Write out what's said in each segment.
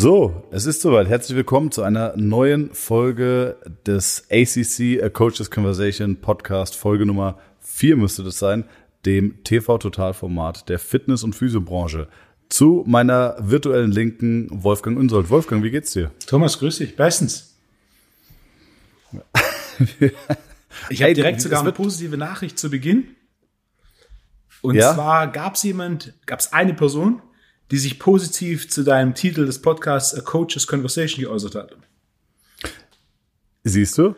So, es ist soweit. Herzlich willkommen zu einer neuen Folge des ACC A Coaches Conversation Podcast. Folge Nummer 4 müsste das sein, dem TV-Total-Format der Fitness- und Physiobranche. Zu meiner virtuellen Linken Wolfgang Unsold. Wolfgang, wie geht's dir? Thomas, grüß dich. Bestens. ich habe direkt sogar eine positive Nachricht zu Beginn. Und ja? zwar gab es jemand, gab es eine Person, die sich positiv zu deinem Titel des Podcasts A Coach's Conversation geäußert hat. Siehst du?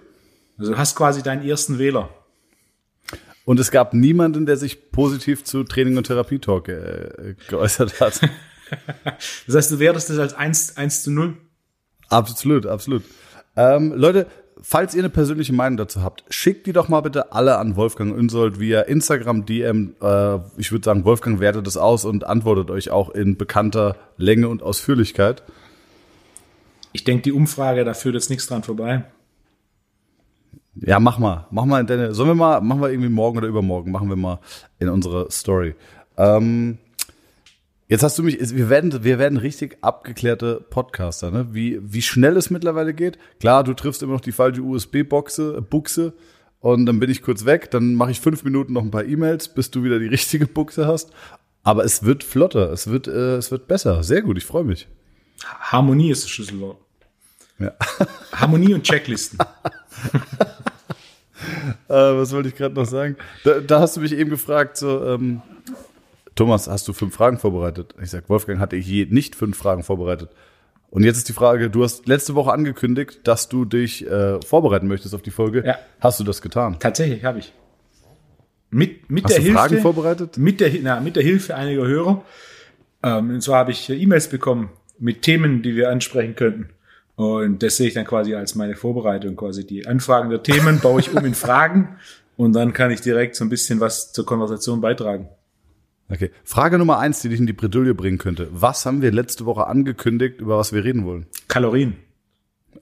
Also du hast quasi deinen ersten Wähler. Und es gab niemanden, der sich positiv zu Training und Therapie Talk äh, geäußert hat. das heißt, du wertest das als 1, 1 zu 0? Absolut, absolut. Ähm, Leute, falls ihr eine persönliche Meinung dazu habt, schickt die doch mal bitte alle an Wolfgang Unsold via Instagram DM. Äh, ich würde sagen, Wolfgang wertet das aus und antwortet euch auch in bekannter Länge und Ausführlichkeit. Ich denke, die Umfrage, da führt jetzt nichts dran vorbei. Ja, mach mal. Mach mal in deine, sollen wir mal, machen wir irgendwie morgen oder übermorgen, machen wir mal in unsere Story. Ähm, Jetzt hast du mich, wir werden, wir werden richtig abgeklärte Podcaster, ne? Wie, wie schnell es mittlerweile geht. Klar, du triffst immer noch die falsche USB-Buchse, Buchse, und dann bin ich kurz weg, dann mache ich fünf Minuten noch ein paar E-Mails, bis du wieder die richtige Buchse hast. Aber es wird flotter, es wird, äh, es wird besser. Sehr gut, ich freue mich. Harmonie ist das Schlüsselwort. Ja. Harmonie und Checklisten. äh, was wollte ich gerade noch sagen? Da, da, hast du mich eben gefragt, so, ähm, Thomas, hast du fünf Fragen vorbereitet? Ich sage, Wolfgang hatte je nicht fünf Fragen vorbereitet. Und jetzt ist die Frage, du hast letzte Woche angekündigt, dass du dich äh, vorbereiten möchtest auf die Folge. Ja. Hast du das getan? Tatsächlich, habe ich. Mit, mit hast der du Hilfe, Fragen vorbereitet? Mit der, na, mit der Hilfe einiger Hörer. Ähm, und zwar habe ich E-Mails bekommen mit Themen, die wir ansprechen könnten. Und das sehe ich dann quasi als meine Vorbereitung, quasi die Anfragen der Themen baue ich um in Fragen und dann kann ich direkt so ein bisschen was zur Konversation beitragen. Okay. Frage Nummer eins, die dich in die Bredouille bringen könnte. Was haben wir letzte Woche angekündigt, über was wir reden wollen? Kalorien.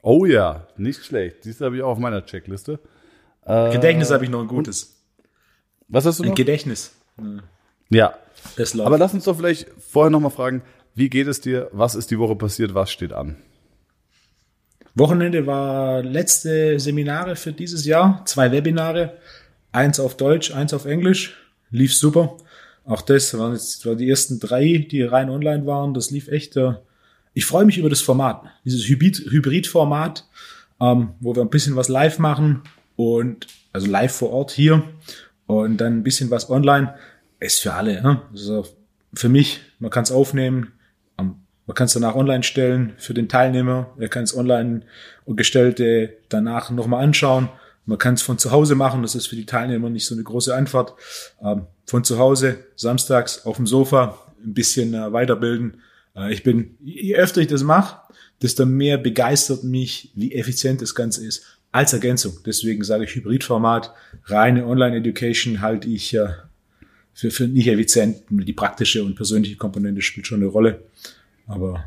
Oh ja, nicht schlecht. Dies habe ich auch auf meiner Checkliste. Äh, Gedächtnis habe ich noch ein gutes. Was hast du noch? Ein Gedächtnis. Ja. Aber lass uns doch vielleicht vorher noch mal fragen, wie geht es dir? Was ist die Woche passiert? Was steht an? Wochenende war letzte Seminare für dieses Jahr. Zwei Webinare. Eins auf Deutsch, eins auf Englisch. Lief super. Auch das waren jetzt war die ersten drei, die rein online waren. Das lief echt. Äh, ich freue mich über das Format, dieses Hybrid-Format, ähm, wo wir ein bisschen was live machen und also live vor Ort hier und dann ein bisschen was online. Ist für alle. Ne? Also für mich, man kann es aufnehmen, ähm, man kann es danach online stellen für den Teilnehmer. Er kann es online gestellte danach nochmal anschauen. Man kann es von zu Hause machen, das ist für die Teilnehmer nicht so eine große Anfahrt. Ähm, von zu Hause, samstags auf dem Sofa, ein bisschen äh, weiterbilden. Äh, ich bin, je öfter ich das mache, desto mehr begeistert mich, wie effizient das Ganze ist. Als Ergänzung. Deswegen sage ich Hybridformat, reine Online-Education halte ich äh, für, für nicht effizient. Die praktische und persönliche Komponente spielt schon eine Rolle. Aber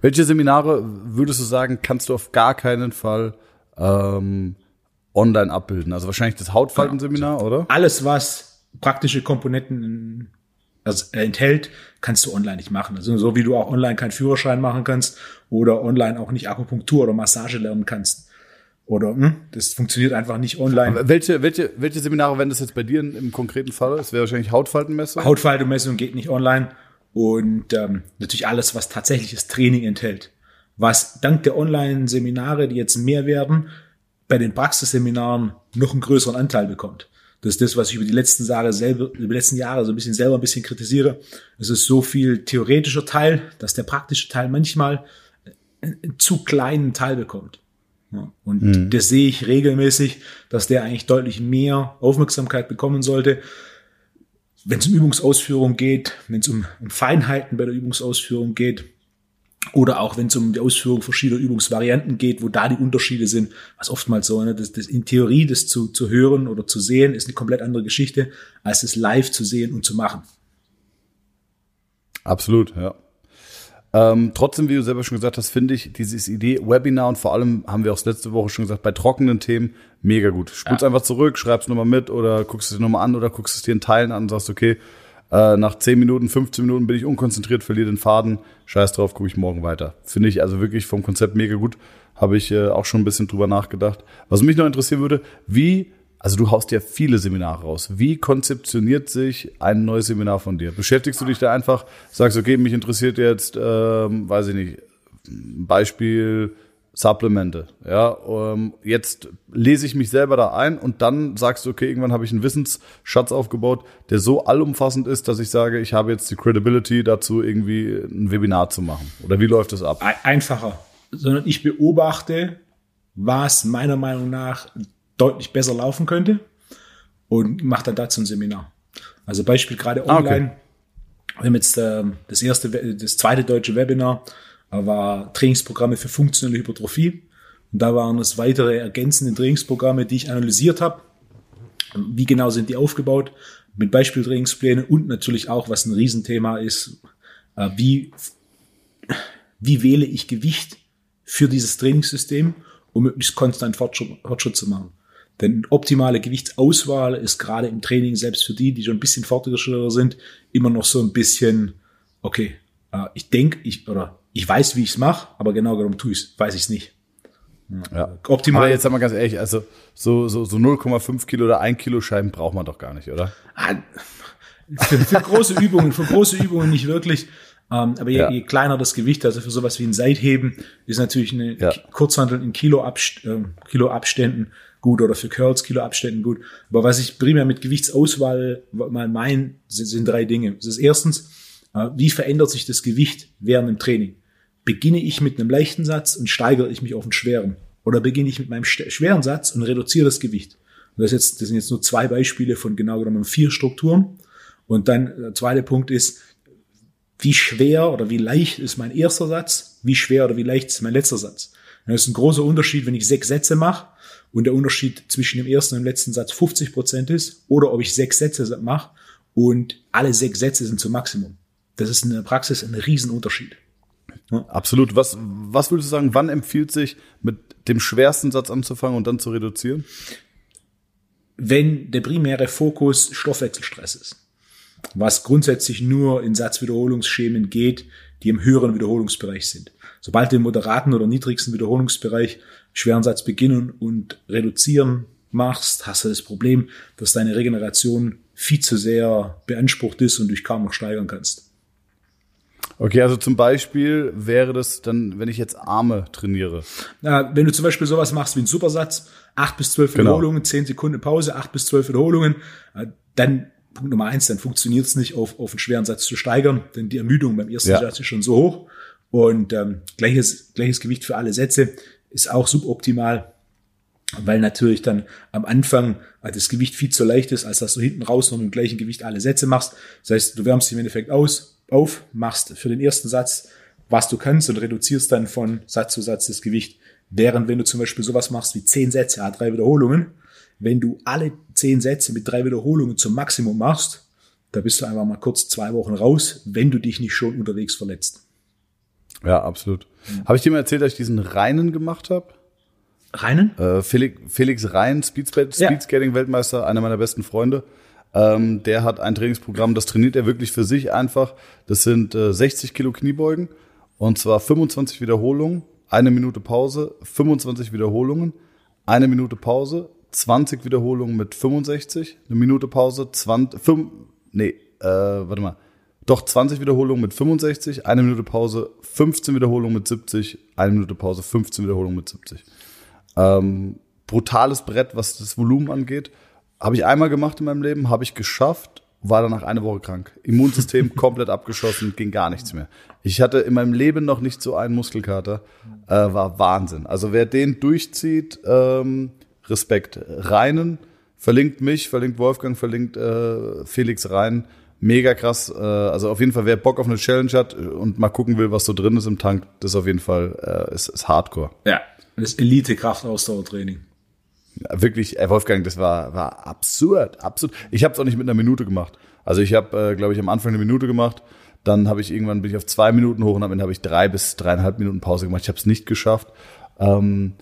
welche Seminare würdest du sagen, kannst du auf gar keinen Fall ähm, online abbilden? Also wahrscheinlich das Hautfaltenseminar, oder? Alles, was praktische Komponenten also enthält, kannst du online nicht machen. Also so wie du auch online keinen Führerschein machen kannst oder online auch nicht Akupunktur oder Massage lernen kannst. Oder hm, das funktioniert einfach nicht online. Aber welche, welche, welche Seminare wären das jetzt bei dir im konkreten Fall? Es wäre wahrscheinlich Hautfaltenmessung. Hautfaltenmessung geht nicht online. Und ähm, natürlich alles, was tatsächliches Training enthält. Was dank der Online-Seminare, die jetzt mehr werden, bei den Praxisseminaren noch einen größeren Anteil bekommt. Das ist das, was ich über die letzten Jahre selber, über die letzten Jahre so ein bisschen selber ein bisschen kritisiere. Es ist so viel theoretischer Teil, dass der praktische Teil manchmal einen zu kleinen Teil bekommt. und mhm. das sehe ich regelmäßig, dass der eigentlich deutlich mehr Aufmerksamkeit bekommen sollte. Wenn es um Übungsausführung geht, wenn es um, um Feinheiten bei der Übungsausführung geht, oder auch wenn es um die Ausführung verschiedener Übungsvarianten geht, wo da die Unterschiede sind, was oftmals so, ne, das, das in Theorie das zu, zu hören oder zu sehen, ist eine komplett andere Geschichte, als es live zu sehen und zu machen. Absolut, ja. Ähm, trotzdem, wie du selber schon gesagt hast, finde ich dieses Idee Webinar und vor allem haben wir auch letzte Woche schon gesagt, bei trockenen Themen mega gut. Spul's ja. einfach zurück, schreib's nochmal mit oder guckst es dir nochmal an oder guckst es dir in Teilen an und sagst, okay, Äh, nach 10 Minuten, 15 Minuten bin ich unkonzentriert, verliere den Faden. Scheiß drauf, gucke ich morgen weiter. Finde ich also wirklich vom Konzept mega gut. Habe ich äh, auch schon ein bisschen drüber nachgedacht. Was mich noch interessieren würde, wie, also du haust ja viele Seminare raus. Wie konzeptioniert sich ein neues Seminar von dir? Beschäftigst du dich da einfach, sagst, okay, mich interessiert jetzt, ähm, weiß ich nicht, Beispiel Supplemente. Ja, ähm, jetzt lese ich mich selber da ein und dann sagst du, okay, irgendwann habe ich einen Wissensschatz aufgebaut, der so allumfassend ist, dass ich sage, ich habe jetzt die Credibility dazu, irgendwie ein Webinar zu machen. Oder wie läuft das ab? Einfacher, sondern ich beobachte, was meiner Meinung nach deutlich besser laufen könnte und mache dann dazu ein Seminar. Also Beispiel gerade online. Ah, okay. Wir haben jetzt äh, das erste, das zweite deutsche Webinar war Trainingsprogramme für funktionelle Hypertrophie. Und da waren es weitere ergänzende Trainingsprogramme, die ich analysiert habe. Wie genau sind die aufgebaut? Mit Beispieltrainingsplänen und natürlich auch, was ein Riesenthema ist, äh, wie, wie wähle ich Gewicht für dieses Trainingssystem, um möglichst konstant Fortschritt, Fortschritt zu machen. Denn optimale Gewichtsauswahl ist gerade im Training, selbst für die, die schon ein bisschen fortgeschrittener sind, immer noch so ein bisschen, okay, äh, ich denke, ich, oder ich weiß, wie ich es mache, aber genau genommen tue ich es, weiß ich es nicht. Ja. Optimal. Aber jetzt sag mal ganz ehrlich, also so, so, so 0,5 Kilo oder 1 Kilo Scheiben braucht man doch gar nicht, oder? Ah, für, für große Übungen, für große Übungen nicht wirklich. Ähm, aber je, ja. je, kleiner das Gewicht, also für sowas wie ein Seitheben, ist natürlich eine ja. Kurzhandel in Kilo, Abst äh, Kilo Abständen gut oder für Curls Kilo Abständen gut. Aber was ich primär mit Gewichtsauswahl mal meine, sind, sind drei Dinge. Das ist erstens, äh, wie verändert sich das Gewicht während dem Training? Beginne ich mit einem leichten Satz und steigere ich mich auf einen schweren. Oder beginne ich mit meinem schweren Satz und reduziere das Gewicht. Und das, jetzt, das sind jetzt nur zwei Beispiele von genau genommen vier Strukturen. Und dann der zweite Punkt ist, wie schwer oder wie leicht ist mein erster Satz, wie schwer oder wie leicht ist mein letzter Satz. Und das ist ein großer Unterschied, wenn ich sechs Sätze mache und der Unterschied zwischen dem ersten und dem letzten Satz 50 Prozent ist, oder ob ich sechs Sätze mache und alle sechs Sätze sind zum Maximum. Das ist in der Praxis ein Riesenunterschied. Absolut. Was, was würdest du sagen, wann empfiehlt sich, mit dem schwersten Satz anzufangen und dann zu reduzieren? Wenn der primäre Fokus Stoffwechselstress ist, was grundsätzlich nur in Satzwiederholungsschemen geht, die im höheren Wiederholungsbereich sind. Sobald du im moderaten oder niedrigsten Wiederholungsbereich schweren Satz beginnen und reduzieren machst, hast du das Problem, dass deine Regeneration viel zu sehr beansprucht ist und dich kaum noch steigern kannst. Okay, also zum Beispiel wäre das dann, wenn ich jetzt Arme trainiere. Na, wenn du zum Beispiel sowas machst wie einen Supersatz, acht bis zwölf genau. Wiederholungen, zehn Sekunden Pause, acht bis zwölf Wiederholungen, äh, dann Punkt Nummer eins, dann funktioniert es nicht, auf, auf einen schweren Satz zu steigern, denn die Ermüdung beim ersten ja. Satz ist schon so hoch. Und ähm, gleiches, gleiches Gewicht für alle Sätze ist auch suboptimal, weil natürlich dann am Anfang äh, das Gewicht viel zu leicht ist, als dass du hinten raus noch mit dem gleichen Gewicht alle Sätze machst. Das heißt, du wärmst dich im Endeffekt aus, auf, machst für den ersten Satz, was du kannst und reduzierst dann von Satz zu Satz das Gewicht. Während wenn du zum Beispiel sowas machst wie zehn Sätze, ja, drei Wiederholungen, wenn du alle zehn Sätze mit drei Wiederholungen zum Maximum machst, da bist du einfach mal kurz zwei Wochen raus, wenn du dich nicht schon unterwegs verletzt. Ja, absolut. Mhm. Habe ich dir mal erzählt, dass ich diesen Reinen gemacht habe? Reinen? Äh, Felix, Felix Rein, Speedskating-Weltmeister, einer meiner besten Freunde. Ähm, der hat ein Trainingsprogramm, das trainiert er wirklich für sich einfach. Das sind äh, 60 Kilo Kniebeugen und zwar 25 Wiederholungen, eine Minute Pause, 25 Wiederholungen, eine Minute Pause, 20 Wiederholungen mit 65, eine Minute Pause, 20, 5, nee, äh, warte mal, doch 20 Wiederholungen mit 65, eine Minute Pause, 15 Wiederholungen mit 70, eine Minute Pause, 15 Wiederholungen mit 70. Ähm, brutales Brett, was das Volumen angeht. Habe ich einmal gemacht in meinem Leben, habe ich geschafft, war danach eine Woche krank. Immunsystem komplett abgeschossen, ging gar nichts mehr. Ich hatte in meinem Leben noch nicht so einen Muskelkater, äh, war Wahnsinn. Also wer den durchzieht, ähm, Respekt. Reinen, verlinkt mich, verlinkt Wolfgang, verlinkt äh, Felix Rein. Mega krass. Äh, also auf jeden Fall, wer Bock auf eine Challenge hat und mal gucken will, was so drin ist im Tank, das ist auf jeden Fall äh, ist, ist Hardcore. Ja, das Elite-Kraftausdauertraining wirklich, äh, Wolfgang, das war, war absurd, absurd. Ich habe es auch nicht mit einer Minute gemacht. Also ich habe, äh, glaube ich, am Anfang eine Minute gemacht, dann habe ich irgendwann bin ich auf zwei Minuten hoch und am Ende habe ich drei bis dreieinhalb Minuten Pause gemacht. Ich habe es nicht geschafft. Ähm,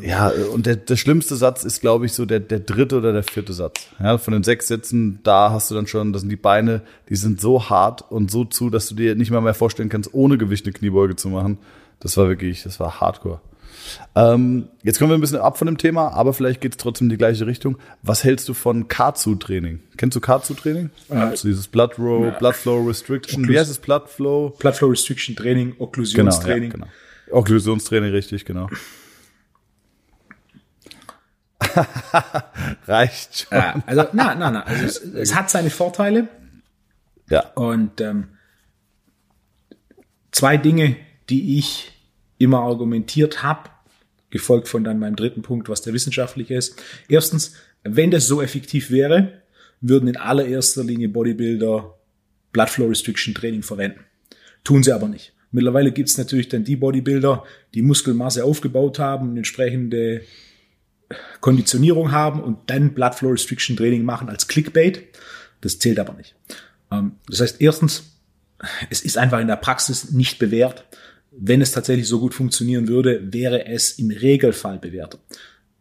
Ja, und der, der schlimmste Satz ist, glaube ich, so der, der dritte oder der vierte Satz. Ja, von den sechs Sätzen, da hast du dann schon, das sind die Beine, die sind so hart und so zu, dass du dir nicht mal mehr vorstellen kannst, ohne Gewicht eine Kniebeuge zu machen. Das war wirklich, das war Hardcore. Ähm, jetzt kommen wir ein bisschen ab von dem Thema, aber vielleicht geht es trotzdem in die gleiche Richtung. Was hältst du von K2-Training? Kennst du K2-Training? Äh, also dieses Blood, Row, ja. Blood Flow Restriction. Occlus Wie heißt es? Blood Flow? Blood Flow Restriction Training, Okklusionstraining. Genau, ja, genau. Okklusionstraining, richtig, genau. Reicht schon. Ja, also, nein, nein, nein. Also es, es, hat seine Vorteile. Ja. Und ähm, zwei Dinge, die ich immer argumentiert habe, gefolgt von dann meinem dritten Punkt, was der wissenschaftliche ist. Erstens, wenn das so effektiv wäre, würden in allererster Linie Bodybuilder Blood Flow Restriction Training verwenden. Tun sie aber nicht. Mittlerweile gibt es natürlich dann die Bodybuilder, die Muskelmasse aufgebaut haben und entsprechende Konditionierung haben und dann Blood Flow Restriction Training machen als Clickbait. Das zählt aber nicht. Ähm, das heißt, erstens, es ist einfach in der Praxis nicht bewährt. Wenn es tatsächlich so gut funktionieren würde, wäre es im Regelfall bewährt.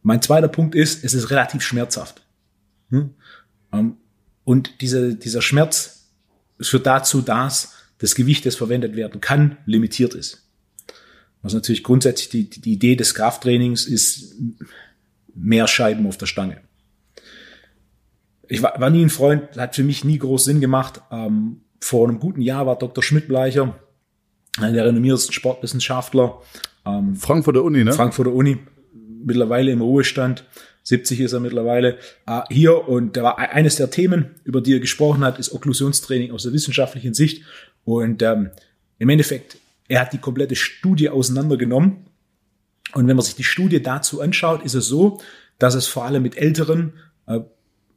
Mein zweiter Punkt ist, es ist relativ schmerzhaft. Hm? Ähm, und diese, dieser Schmerz führt dazu, dass das Gewicht, das verwendet werden kann, limitiert ist. Was natürlich grundsätzlich die, die Idee des Krafttrainings ist, mehr Scheiben auf der Stange. Ich war, war nie ein Freund, hat für mich nie groß Sinn gemacht. Ähm, vor einem guten Jahr war Dr. Schmidt-Bleicher, einer der renommiertesten Sportwissenschaftler. Ähm, Frankfurter Uni, ne? Frankfurter Uni, mittlerweile im Ruhestand. 70 ist er mittlerweile äh, hier und da war e-, eines der Themen, über die er gesprochen hat, ist Okklusionstraining aus der wissenschaftlichen Sicht. Und ähm, im Endeffekt, er hat die komplette Studie auseinandergenommen und wenn man sich die Studie dazu anschaut, ist es so, dass es vor allem mit Älteren äh,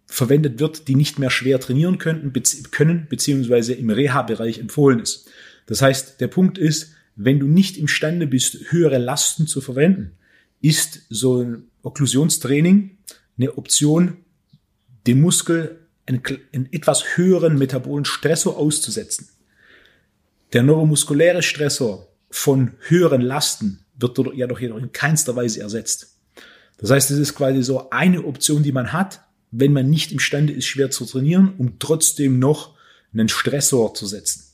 verwendet wird, die nicht mehr schwer trainieren könnten, bezieh können, beziehungsweise im Reha-Bereich empfohlen ist. Das heißt, der Punkt ist, wenn du nicht imstande bist, höhere Lasten zu verwenden, ist so ein Okklusionstraining eine Option, dem Muskel einen, einen etwas höheren metabolen Stressor auszusetzen. Der neuromuskuläre Stressor von höheren Lasten wird ja doch jedoch in keinster Weise ersetzt. Das heißt, es ist quasi so eine Option, die man hat, wenn man nicht imstande ist, schwer zu trainieren, um trotzdem noch einen Stressor zu setzen.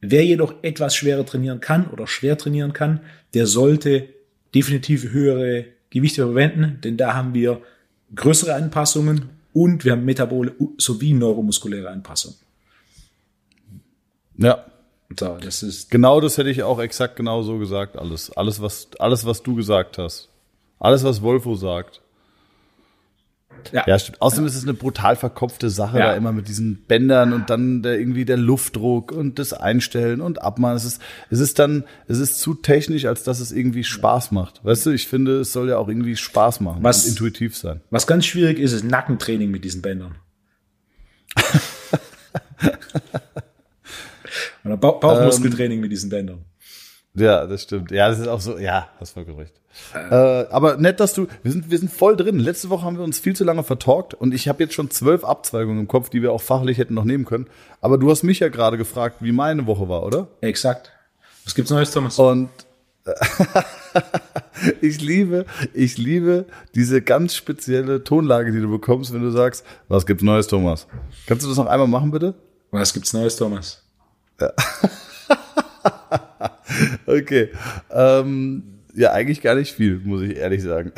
Wer jedoch etwas schwerer trainieren kann oder schwer trainieren kann, der sollte definitiv höhere Gewichte verwenden, denn da haben wir größere Anpassungen und wir haben metabole sowie neuromuskuläre Anpassungen. Ja, so, das ist genau das hätte ich auch exakt genau so gesagt. Alles, alles was, alles was du gesagt hast, alles was Wolfo sagt. Ja, ja stimmt. Außerdem ja. ist es eine brutal verkopfte Sache ja. da immer mit diesen Bändern und dann der, irgendwie der Luftdruck und das Einstellen und Abmachen. Es ist, es ist dann, es ist zu technisch, als dass es irgendwie Spaß macht. Weißt du, ich finde, es soll ja auch irgendwie Spaß machen was, und intuitiv sein. Was ganz schwierig ist, ist Nackentraining mit diesen Bändern. Oder Bauch Bauchmuskeltraining ähm, mit diesen Bändern. Ja, das stimmt. Ja, das ist auch so, ja, hast vollkommen recht. Äh, aber nett, dass du, wir sind, wir sind voll drin. Letzte Woche haben wir uns viel zu lange vertalkt und ich habe jetzt schon zwölf Abzweigungen im Kopf, die wir auch fachlich hätten noch nehmen können. Aber du hast mich ja gerade gefragt, wie meine Woche war, oder? Exakt. Was gibt's Neues, Thomas? Und ich liebe, ich liebe diese ganz spezielle Tonlage, die du bekommst, wenn du sagst, was gibt's Neues, Thomas? Kannst du das noch einmal machen, bitte? Was gibt's Neues, Thomas? Ja. okay. Ähm, ja, eigentlich gar nicht viel, muss ich ehrlich sagen.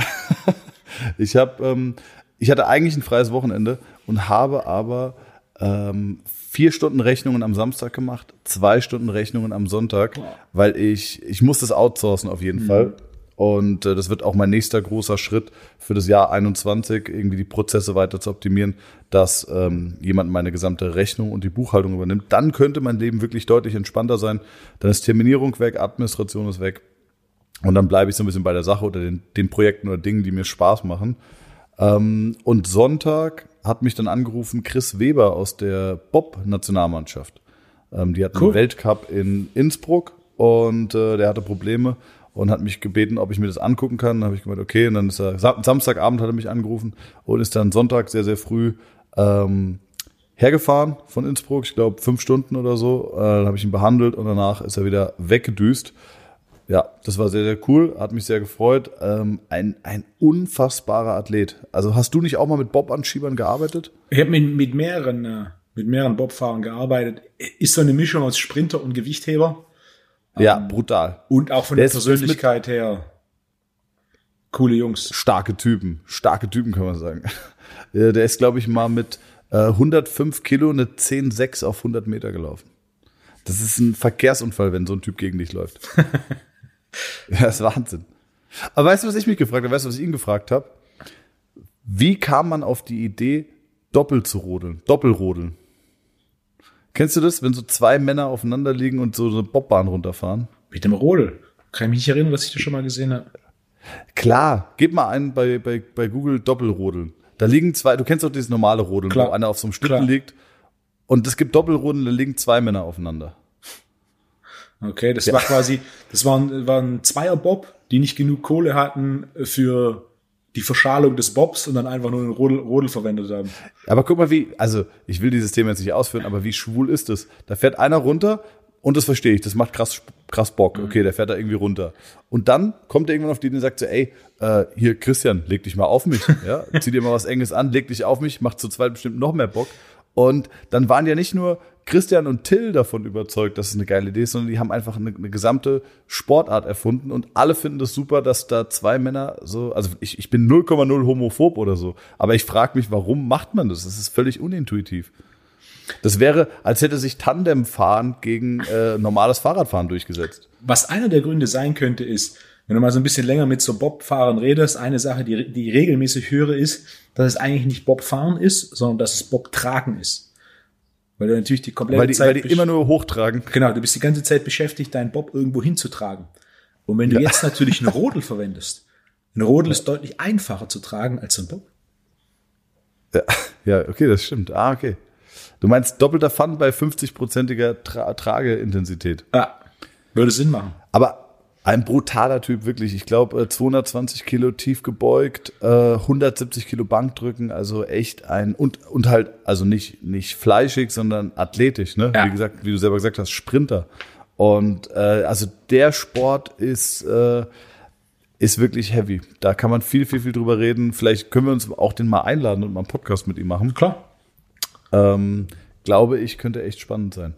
ich habe, ähm, ich hatte eigentlich ein freies Wochenende und habe aber ähm, vier Stunden Rechnungen am Samstag gemacht, zwei Stunden Rechnungen am Sonntag, weil ich, ich muss das outsourcen auf jeden mhm. Fall. Und äh, das wird auch mein nächster großer Schritt für das Jahr 21, irgendwie die Prozesse weiter zu optimieren, dass ähm, jemand meine gesamte Rechnung und die Buchhaltung übernimmt. Dann könnte mein Leben wirklich deutlich entspannter sein. Dann ist Terminierung weg, Administration ist weg. Und dann bleibe ich so ein bisschen bei der Sache oder den, den Projekten oder Dingen, die mir Spaß machen. Ähm, und Sonntag hat mich dann angerufen Chris Weber aus der Bob-Nationalmannschaft. Ähm, die hatten cool. einen Weltcup in Innsbruck und äh, der hatte Probleme und hat mich gebeten, ob ich mir das angucken kann. Dann habe ich gemeint, okay. Und dann ist er Samstagabend hat er mich angerufen und ist dann Sonntag sehr sehr früh ähm, hergefahren von Innsbruck. Ich glaube fünf Stunden oder so. Äh, dann habe ich ihn behandelt und danach ist er wieder weggedüst. Ja, das war sehr, sehr cool, hat mich sehr gefreut. Ähm, ein, ein unfassbarer Athlet. Also hast du nicht auch mal mit Bobanschiebern gearbeitet? Ich habe mit, mit mehreren, äh, mit mehreren Bobfahrern gearbeitet. Ist so eine Mischung aus Sprinter und Gewichtheber. Ja, brutal. Und auch von Der der Persönlichkeit her. Coole Jungs. Starke Typen, starke Typen kann man sagen. Äh, Der ist, glaube ich, mal mit äh, 105 Kilo eine 10,6 auf 100 Meter gelaufen. Das ist ein Verkehrsunfall, wenn so ein Typ gegen dich läuft. ja, das ist Wahnsinn. Aber weißt du, was ich mich gefragt habe? Weißt du, was ich ihn gefragt habe? Wie kam man auf die Idee, doppelt zu rodeln, doppelrodeln? Kennst du das, wenn so zwei Männer aufeinander liegen und so eine Bobbahn runterfahren? Mit dem Rodel. Kann ich mich nicht erinnern, was ich da schon mal gesehen habe. Klar, gib mal einen bei, bei, bei Google Doppelrodeln. Da liegen zwei, du kennst doch dieses normale Rodeln, Klar. wo einer auf so einem Schlitten liegt. Und es gibt Doppelrodeln, da liegen zwei Männer aufeinander. Okay, das war quasi, das waren, waren Zweierbob, die nicht genug Kohle hatten für die Verschalung des Bobs und dann einfach nur den Rodel, Rodel verwendet haben. Aber guck mal, wie, also ich will dieses Thema jetzt nicht ausführen, aber wie schwul ist es? Da fährt einer runter und das verstehe ich, das macht krass, krass Bock. Okay, der fährt da irgendwie runter. Und dann kommt er irgendwann auf die und sagt so, ey, äh, hier Christian, leg dich mal auf mich. Ja? Zieh dir mal was Enges an, leg dich auf mich, macht zu zweit bestimmt noch mehr Bock. Und dann waren ja nicht nur Christian und Till davon überzeugt, dass es eine geile Idee ist, sondern die haben einfach eine, eine gesamte Sportart erfunden und alle finden das super, dass da zwei Männer so, also ich, ich bin 0,0 homophob oder so, aber ich frage mich, warum macht man das? Das ist völlig unintuitiv. Das wäre, als hätte sich Tandemfahren gegen äh, normales Fahrradfahren durchgesetzt. Was einer der Gründe sein könnte, ist, wenn du mal so ein bisschen länger mit so Bobfahrern redest, eine Sache, die, die ich regelmäßig höre, ist, dass es eigentlich nicht Bobfahren ist, sondern dass es Bobtragen ist. Weil du natürlich die komplette Weil die, Zeit weil die immer nur hochtragen. Genau, du bist die ganze Zeit beschäftigt, deinen Bob irgendwo hinzutragen. Und wenn du jetzt natürlich einen Rodel verwendest, ein Rodel ist deutlich einfacher zu tragen als so ein Bob. Ja, ja, okay, das stimmt. Ah, okay. Du meinst doppelter Fun bei 50-prozentiger Tra Trageintensität. Ja, würde Sinn machen. Aber ein brutaler Typ, wirklich. Ich glaube, äh, 220 Kilo tief gebeugt, äh, 170 Kilo Bankdrücken, also echt ein, und, und halt, also nicht, nicht fleischig, sondern athletisch, ne? Ja. Wie gesagt, wie du selber gesagt hast, Sprinter. Und äh, also der Sport ist, äh, ist wirklich heavy. Da kann man viel, viel, viel drüber reden. Vielleicht können wir uns auch den mal einladen und mal einen Podcast mit ihm machen. Klar. Ähm, glaube ich, könnte echt spannend sein.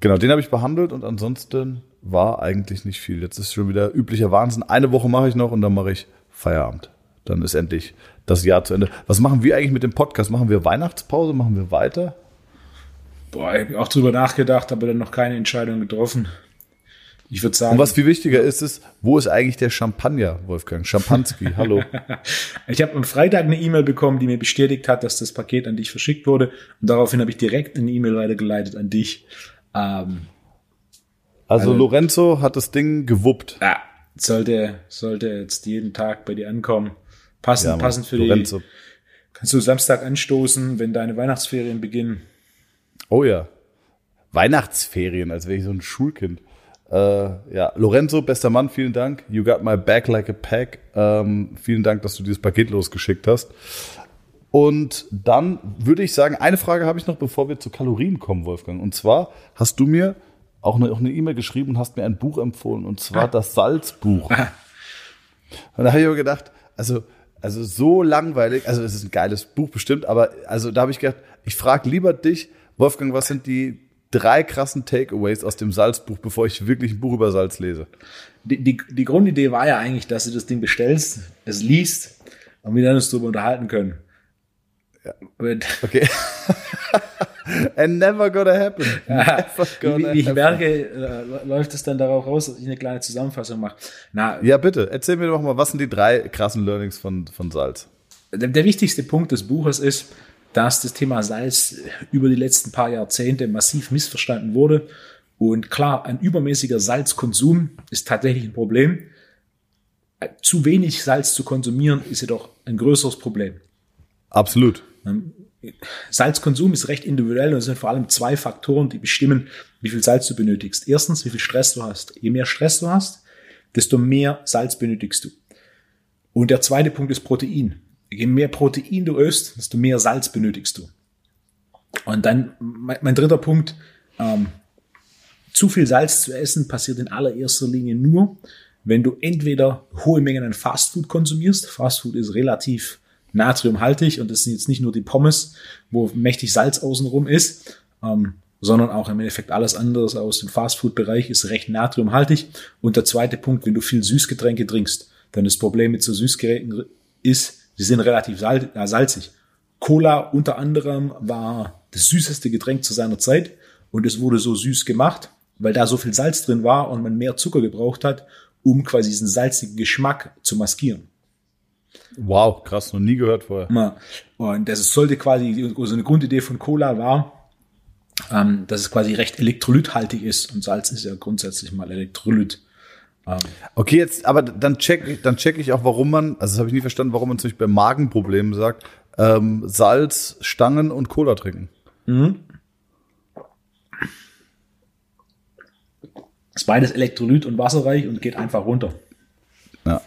Genau, den habe ich behandelt und ansonsten war eigentlich nicht viel. Jetzt ist schon wieder üblicher Wahnsinn. Eine Woche mache ich noch und dann mache ich Feierabend. Dann ist endlich das Jahr zu Ende. Was machen wir eigentlich mit dem Podcast? Machen wir Weihnachtspause? Machen wir weiter? Boah, ich habe auch drüber nachgedacht, aber dann noch keine Entscheidung getroffen. Ich würde sagen, Und was viel wichtiger ist, ist, wo ist eigentlich der Champagner, Wolfgang? Schampanski, hallo. ich habe am Freitag eine E-Mail bekommen, die mir bestätigt hat, dass das Paket an dich verschickt wurde. Und daraufhin habe ich direkt eine E-Mail weitergeleitet an dich. Ähm, Also, Also- Lorenzo hat das Ding gewuppt. ja, sollte, sollte jetzt jeden Tag bei dir ankommen. Passend, Mann. passend für Lorenzo. die. Kannst du Samstag anstoßen, wenn deine Weihnachtsferien beginnen. Oh ja. Weihnachtsferien, als wäre ich so ein Schulkind. Äh, ja, Lorenzo, bester Mann, vielen Dank. You got my back like a pack. Ähm, vielen Dank, dass du dieses Paket losgeschickt hast. Und dann würde ich sagen, eine Frage habe ich noch, bevor wir zu Kalorien kommen, Wolfgang. Und zwar hast du mir auch eine E-Mail geschrieben und hast mir ein Buch empfohlen, und zwar das Salzbuch. Und da habe ich aber gedacht, also, also so langweilig, also es ist ein geiles Buch bestimmt, aber also da habe ich gedacht, ich frage lieber dich, Wolfgang, was sind die drei krassen Takeaways aus dem Salzbuch, bevor ich wirklich ein Buch über Salz lese? Die, die, die Grundidee war ja eigentlich, dass du das Ding bestellst, es liest und wir dann uns darüber unterhalten können. Ja. Okay. And never gonna happen. Wie, gonna wie ich happen. merke, äh, läuft es dann darauf raus, dass ich eine kleine Zusammenfassung mache. Na, Ja, bitte, erzähl mir doch mal, was sind die drei krassen Learnings von, von Salz? der, der wichtigste Punkt des Buches ist, dass das Thema Salz über die letzten paar Jahrzehnte massiv missverstanden wurde. Und klar, ein übermäßiger Salzkonsum ist tatsächlich ein Problem. Äh, Zu wenig Salz zu konsumieren ist jedoch ein größeres Problem. Absolut. Salzkonsum ist recht individuell und es sind vor allem zwei Faktoren, die bestimmen, wie viel Salz du benötigst. Erstens, wie viel Stress du hast. Je mehr Stress du hast, desto mehr Salz benötigst du. Und der zweite Punkt ist Protein. Je mehr Protein du isst, desto mehr Salz benötigst du. Und dann mein, mein dritter Punkt, ähm, zu viel Salz zu essen passiert in allererster Linie nur, wenn du entweder hohe Mengen an Fastfood konsumierst. Fastfood ist relativ natriumhaltig und das sind jetzt nicht nur die Pommes, wo mächtig Salz außenrum ist, ähm, sondern auch im Endeffekt alles andere aus dem Fastfood-Bereich ist recht natriumhaltig. Und der zweite Punkt, wenn du viel Süßgetränke trinkst, dann das Problem mit so Süßgeräten ist, sie sind relativ äh, salzig. Cola unter anderem war das süßeste Getränk zu seiner Zeit und es wurde so süß gemacht, weil da so viel Salz drin war und man mehr Zucker gebraucht hat, um quasi diesen salzigen Geschmack zu maskieren. Wow, krass, noch nie gehört vorher. Und das sollte quasi, so eine Grundidee von Cola war, ähm, dass es quasi recht elektrolythaltig ist und Salz ist ja grundsätzlich mal Elektrolyt. Ähm. Okay, jetzt, aber dann check, dann check ich auch, warum man, also das habe ich nie verstanden, warum man zum Beispiel bei Magenproblemen sagt, ähm, Salz, Stangen und Cola trinken. Mhm. Ist beides Elektrolyt und wasserreich und geht einfach runter. Ja.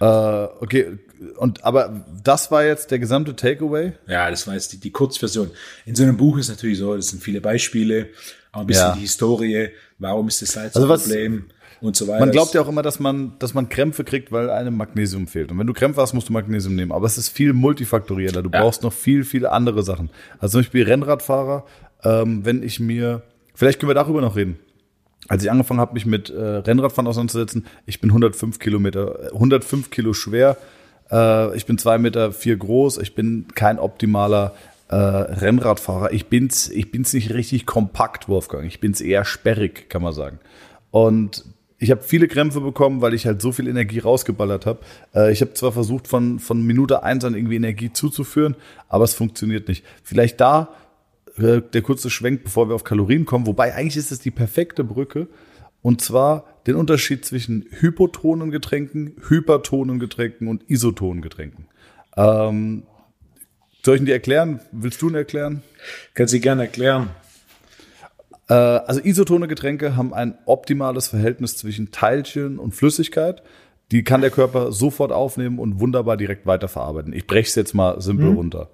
Äh, okay, und aber das war jetzt der gesamte Takeaway? Ja, das war jetzt die, die Kurzversion. In so einem Buch ist natürlich so, das sind viele Beispiele, auch ein bisschen ja. die Historie, warum ist das Salz also ein Problem und so weiter. Man glaubt ja auch immer, dass man, dass man Krämpfe kriegt, weil einem Magnesium fehlt. Und wenn du Krämpfe hast, musst du Magnesium nehmen. Aber es ist viel multifaktorieller. Du ja. brauchst noch viel, viele andere Sachen. Also zum Beispiel Rennradfahrer, ähm, wenn ich mir, vielleicht können wir darüber noch reden als ich angefangen habe, mich mit äh, Rennradfahren auseinanderzusetzen, ich bin 105 Kilometer, 105 Kilo schwer, äh, ich bin zwei Meter vier groß, ich bin kein optimaler äh, Rennradfahrer. Ich bin's, ich bin's nicht richtig kompakt, Wolfgang. Ich bin's eher sperrig, kann man sagen. Und ich habe viele Krämpfe bekommen, weil ich halt so viel Energie rausgeballert habe. Äh, ich habe zwar versucht, von, von Minute eins an irgendwie Energie zuzuführen, aber es funktioniert nicht. Vielleicht da äh, der kurze Schwenk, bevor wir auf Kalorien kommen, wobei eigentlich ist es die perfekte Brücke. Und zwar den Unterschied zwischen hypotonen Getränken, hypertonen Getränken und isotonen Getränken. Ähm, soll ich ihn dir erklären? Willst du ihn erklären? Kannst du gerne erklären. Äh, also isotone Getränke haben ein optimales Verhältnis zwischen Teilchen und Flüssigkeit. Die kann der Körper sofort aufnehmen und wunderbar direkt weiterverarbeiten. Ich breche es jetzt mal simpel mhm. runter.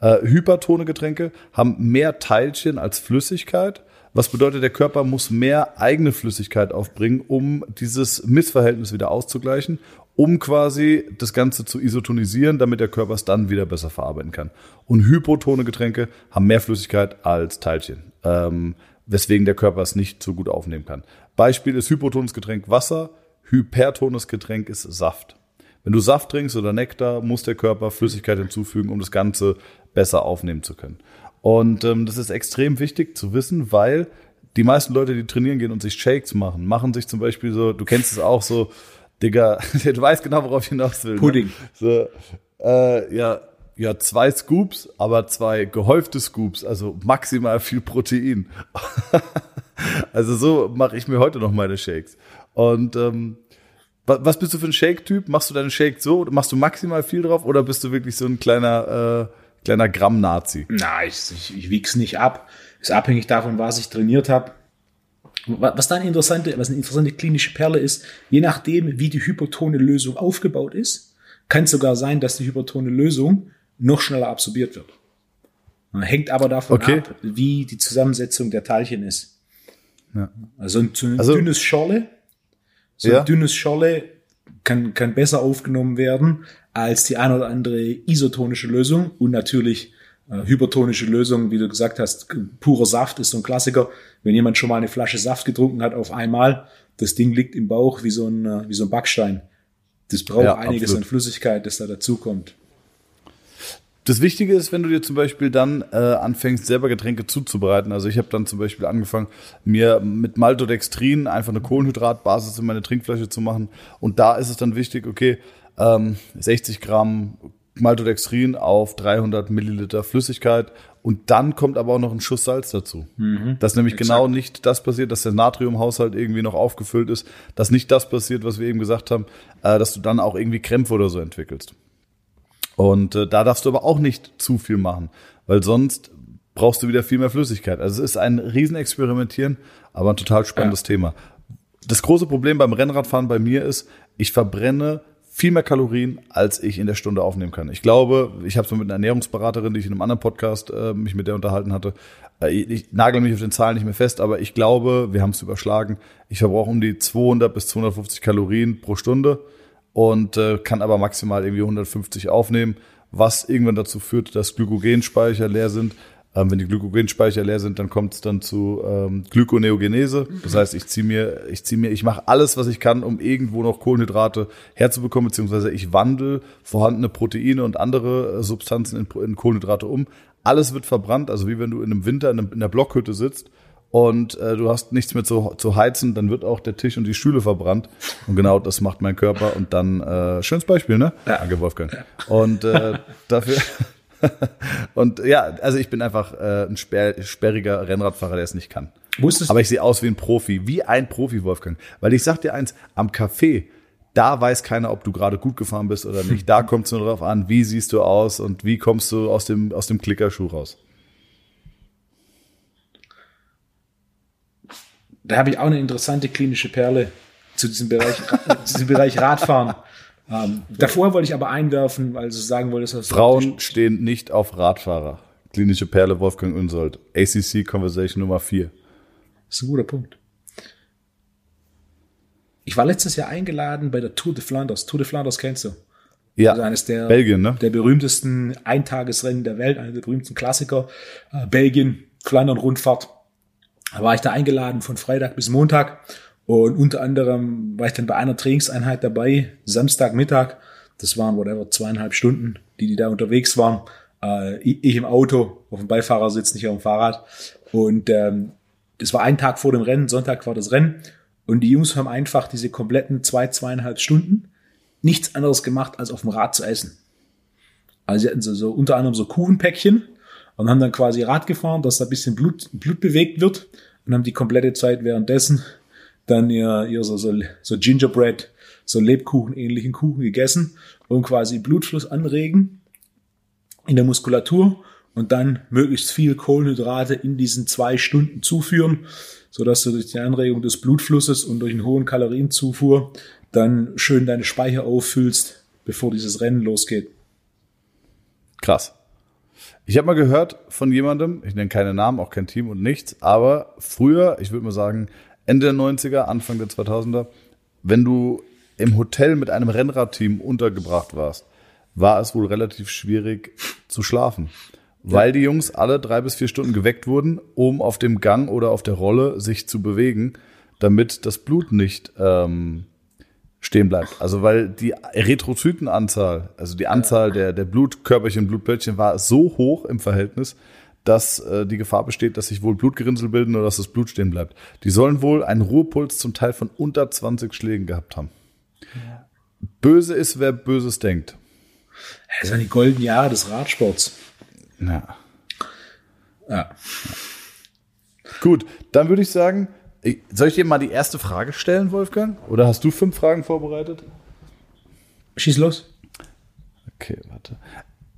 Äh, hypertone Getränke haben mehr Teilchen als Flüssigkeit. Was bedeutet, der Körper muss mehr eigene Flüssigkeit aufbringen, um dieses Missverhältnis wieder auszugleichen, um quasi das Ganze zu isotonisieren, damit der Körper es dann wieder besser verarbeiten kann. Und hypotone Getränke haben mehr Flüssigkeit als Teilchen, ähm, weswegen der Körper es nicht so gut aufnehmen kann. Beispiel ist hypotones Getränk Wasser, hypertones Getränk ist Saft. Wenn du Saft trinkst oder Nektar, muss der Körper Flüssigkeit hinzufügen, um das Ganze besser aufnehmen zu können. Und ähm, das ist extrem wichtig zu wissen, weil die meisten Leute, die trainieren gehen und sich Shakes machen, machen sich zum Beispiel so, du kennst es auch so, Digga, du weißt genau, worauf ich hinaus will. Ne? Pudding. Ne? So, äh, ja, ja, zwei Scoops, aber zwei gehäufte Scoops, also maximal viel Protein. also so mache ich mir heute noch meine Shakes. Und ähm, was bist du für ein Shake-Typ? Machst du deinen Shake so? Machst du maximal viel drauf oder bist du wirklich so ein kleiner, äh, kleiner Gramm-Nazi? Na, ich, ich, ich wieg's nicht ab. Ist abhängig davon, was ich trainiert habe. Was da eine interessante, was eine interessante klinische Perle ist, je nachdem, wie die hypertone Lösung aufgebaut ist, kann es sogar sein, dass die hypertone Lösung noch schneller absorbiert wird. Hängt aber davon okay. ab, wie die Zusammensetzung der Teilchen ist. Ja. Also ein, ein also, dünnes Schorle so ja. ein dünnes Scholle kann, kann besser aufgenommen werden als die ein oder andere isotonische Lösung und natürlich äh, hypertonische Lösung, wie du gesagt hast, purer Saft ist so ein Klassiker. Wenn jemand schon mal eine Flasche Saft getrunken hat auf einmal, das Ding liegt im Bauch wie so ein, äh, wie so ein Backstein. Das braucht ja, einiges absolut. an Flüssigkeit, das da dazukommt. Das Wichtige ist, wenn du dir zum Beispiel dann äh, anfängst, selber Getränke zuzubereiten. Also ich habe dann zum Beispiel angefangen, mir mit Maltodextrin einfach eine Kohlenhydratbasis in meine Trinkflasche zu machen. Und da ist es dann wichtig, okay, ähm, 60 Gramm Maltodextrin auf 300 Milliliter Flüssigkeit und dann kommt aber auch noch ein Schuss Salz dazu. Mhm, dass nämlich exakt. genau nicht das passiert, dass der Natriumhaushalt irgendwie noch aufgefüllt ist, dass nicht das passiert, was wir eben gesagt haben, äh, dass du dann auch irgendwie Krämpfe oder so entwickelst. Und äh, da darfst du aber auch nicht zu viel machen, weil sonst brauchst du wieder viel mehr Flüssigkeit. Also es ist ein Riesenexperimentieren, aber ein total spannendes ja. Thema. Das große Problem beim Rennradfahren bei mir ist, ich verbrenne viel mehr Kalorien, als ich in der Stunde aufnehmen kann. Ich glaube, ich habe es mit einer Ernährungsberaterin, die ich in einem anderen Podcast äh, mich mit der unterhalten hatte. Äh, ich nagel mich auf den Zahlen nicht mehr fest, aber ich glaube, wir haben es überschlagen. Ich verbrauche um die 200 bis 250 Kalorien pro Stunde und äh, kann aber maximal irgendwie 150 aufnehmen, was irgendwann dazu führt, dass Glykogenspeicher leer sind ähm, wenn die Glykogenspeicher leer sind, dann kommt es dann zu ähm, Glykoneogenese. Das heißt, ich ziehe mir, ich ziehe mir, ich mache alles, was ich kann, um irgendwo noch Kohlenhydrate herzubekommen, beziehungsweise ich wandle vorhandene Proteine und andere äh, Substanzen in, in Kohlenhydrate um. Alles wird verbrannt, also wie wenn du in einem Winter in, einem, in der Blockhütte sitzt und äh, du hast nichts mehr zu, zu heizen, dann wird auch der Tisch und die Stühle verbrannt. Und genau das macht mein Körper. Und dann, äh, schönes Beispiel, ne? Ja. Danke, Wolfgang. Und äh, dafür, und ja, also ich bin einfach äh, ein sperr sperriger Rennradfahrer, der es nicht kann. Wusstest Aber ich sehe aus wie ein Profi, wie ein Profi, Wolfgang. Weil ich sag dir eins, am Café, da weiß keiner, ob du gerade gut gefahren bist oder nicht. Da kommt es nur darauf an, wie siehst du aus und wie kommst du aus dem, aus dem Klickerschuh raus. Da habe ich auch eine interessante klinische Perle zu diesem Bereich, zu diesem Bereich Radfahren. Ähm, davor wollte ich aber einwerfen, weil du sagen wolltest, dass Frauen stehen nicht auf Radfahrer. Klinische Perle Wolfgang Unsold. ACC Conversation Nummer 4. Das ist ein guter Punkt. Ich war letztes Jahr eingeladen bei der Tour de Flanders. Tour de Flanders kennst du? Ja. Also eines der, Belgien, ne? der berühmtesten Eintagesrennen der Welt, einer der berühmtesten Klassiker. Äh, Belgien, Flandern-Rundfahrt. Da war ich da eingeladen von Freitag bis Montag und unter anderem war ich dann bei einer Trainingseinheit dabei, Samstagmittag. Das waren whatever zweieinhalb Stunden, die die da unterwegs waren. Äh, ich im Auto, auf dem Beifahrersitz, nicht auf dem Fahrrad. Und ähm, das war ein Tag vor dem Rennen, Sonntag war das Rennen. Und die Jungs haben einfach diese kompletten zwei, zweieinhalb Stunden nichts anderes gemacht, als auf dem Rad zu essen. Also sie hatten so, so unter anderem so Kuchenpäckchen und haben dann quasi Rad gefahren, dass da ein bisschen Blut, Blut bewegt wird und haben die komplette Zeit währenddessen dann ihr, ihr so, so, so Gingerbread, so Lebkuchen-ähnlichen Kuchen gegessen und quasi Blutfluss anregen in der Muskulatur und dann möglichst viel Kohlenhydrate in diesen zwei Stunden zuführen, so dass du durch die Anregung des Blutflusses und durch einen hohen Kalorienzufuhr dann schön deine Speicher auffüllst, bevor dieses Rennen losgeht. Krass. Ich habe mal gehört von jemandem, ich nenne keine Namen, auch kein Team und nichts, aber früher, ich würde mal sagen, Ende der 90er, Anfang der 2000er, wenn du im Hotel mit einem Rennradteam untergebracht warst, war es wohl relativ schwierig zu schlafen. Weil die Jungs alle drei bis vier Stunden geweckt wurden, um auf dem Gang oder auf der Rolle sich zu bewegen, damit das Blut nicht ähm, stehen bleibt. Also weil die Erythrozytenanzahl, also die Anzahl der, der Blutkörperchen, Blutpöltchen war so hoch im Verhältnis, dass äh, die Gefahr besteht, dass sich wohl Blutgerinnsel bilden oder dass das Blut stehen bleibt. Die sollen wohl einen Ruhepuls zum Teil von unter 20 Schlägen gehabt haben. Ja. Böse ist, wer Böses denkt. Das sind die goldenen Jahre des Radsports. Ja. Ja. Gut, dann würde ich sagen, soll ich dir mal die erste Frage stellen, Wolfgang? Oder hast du fünf Fragen vorbereitet? Schieß los. Okay, warte.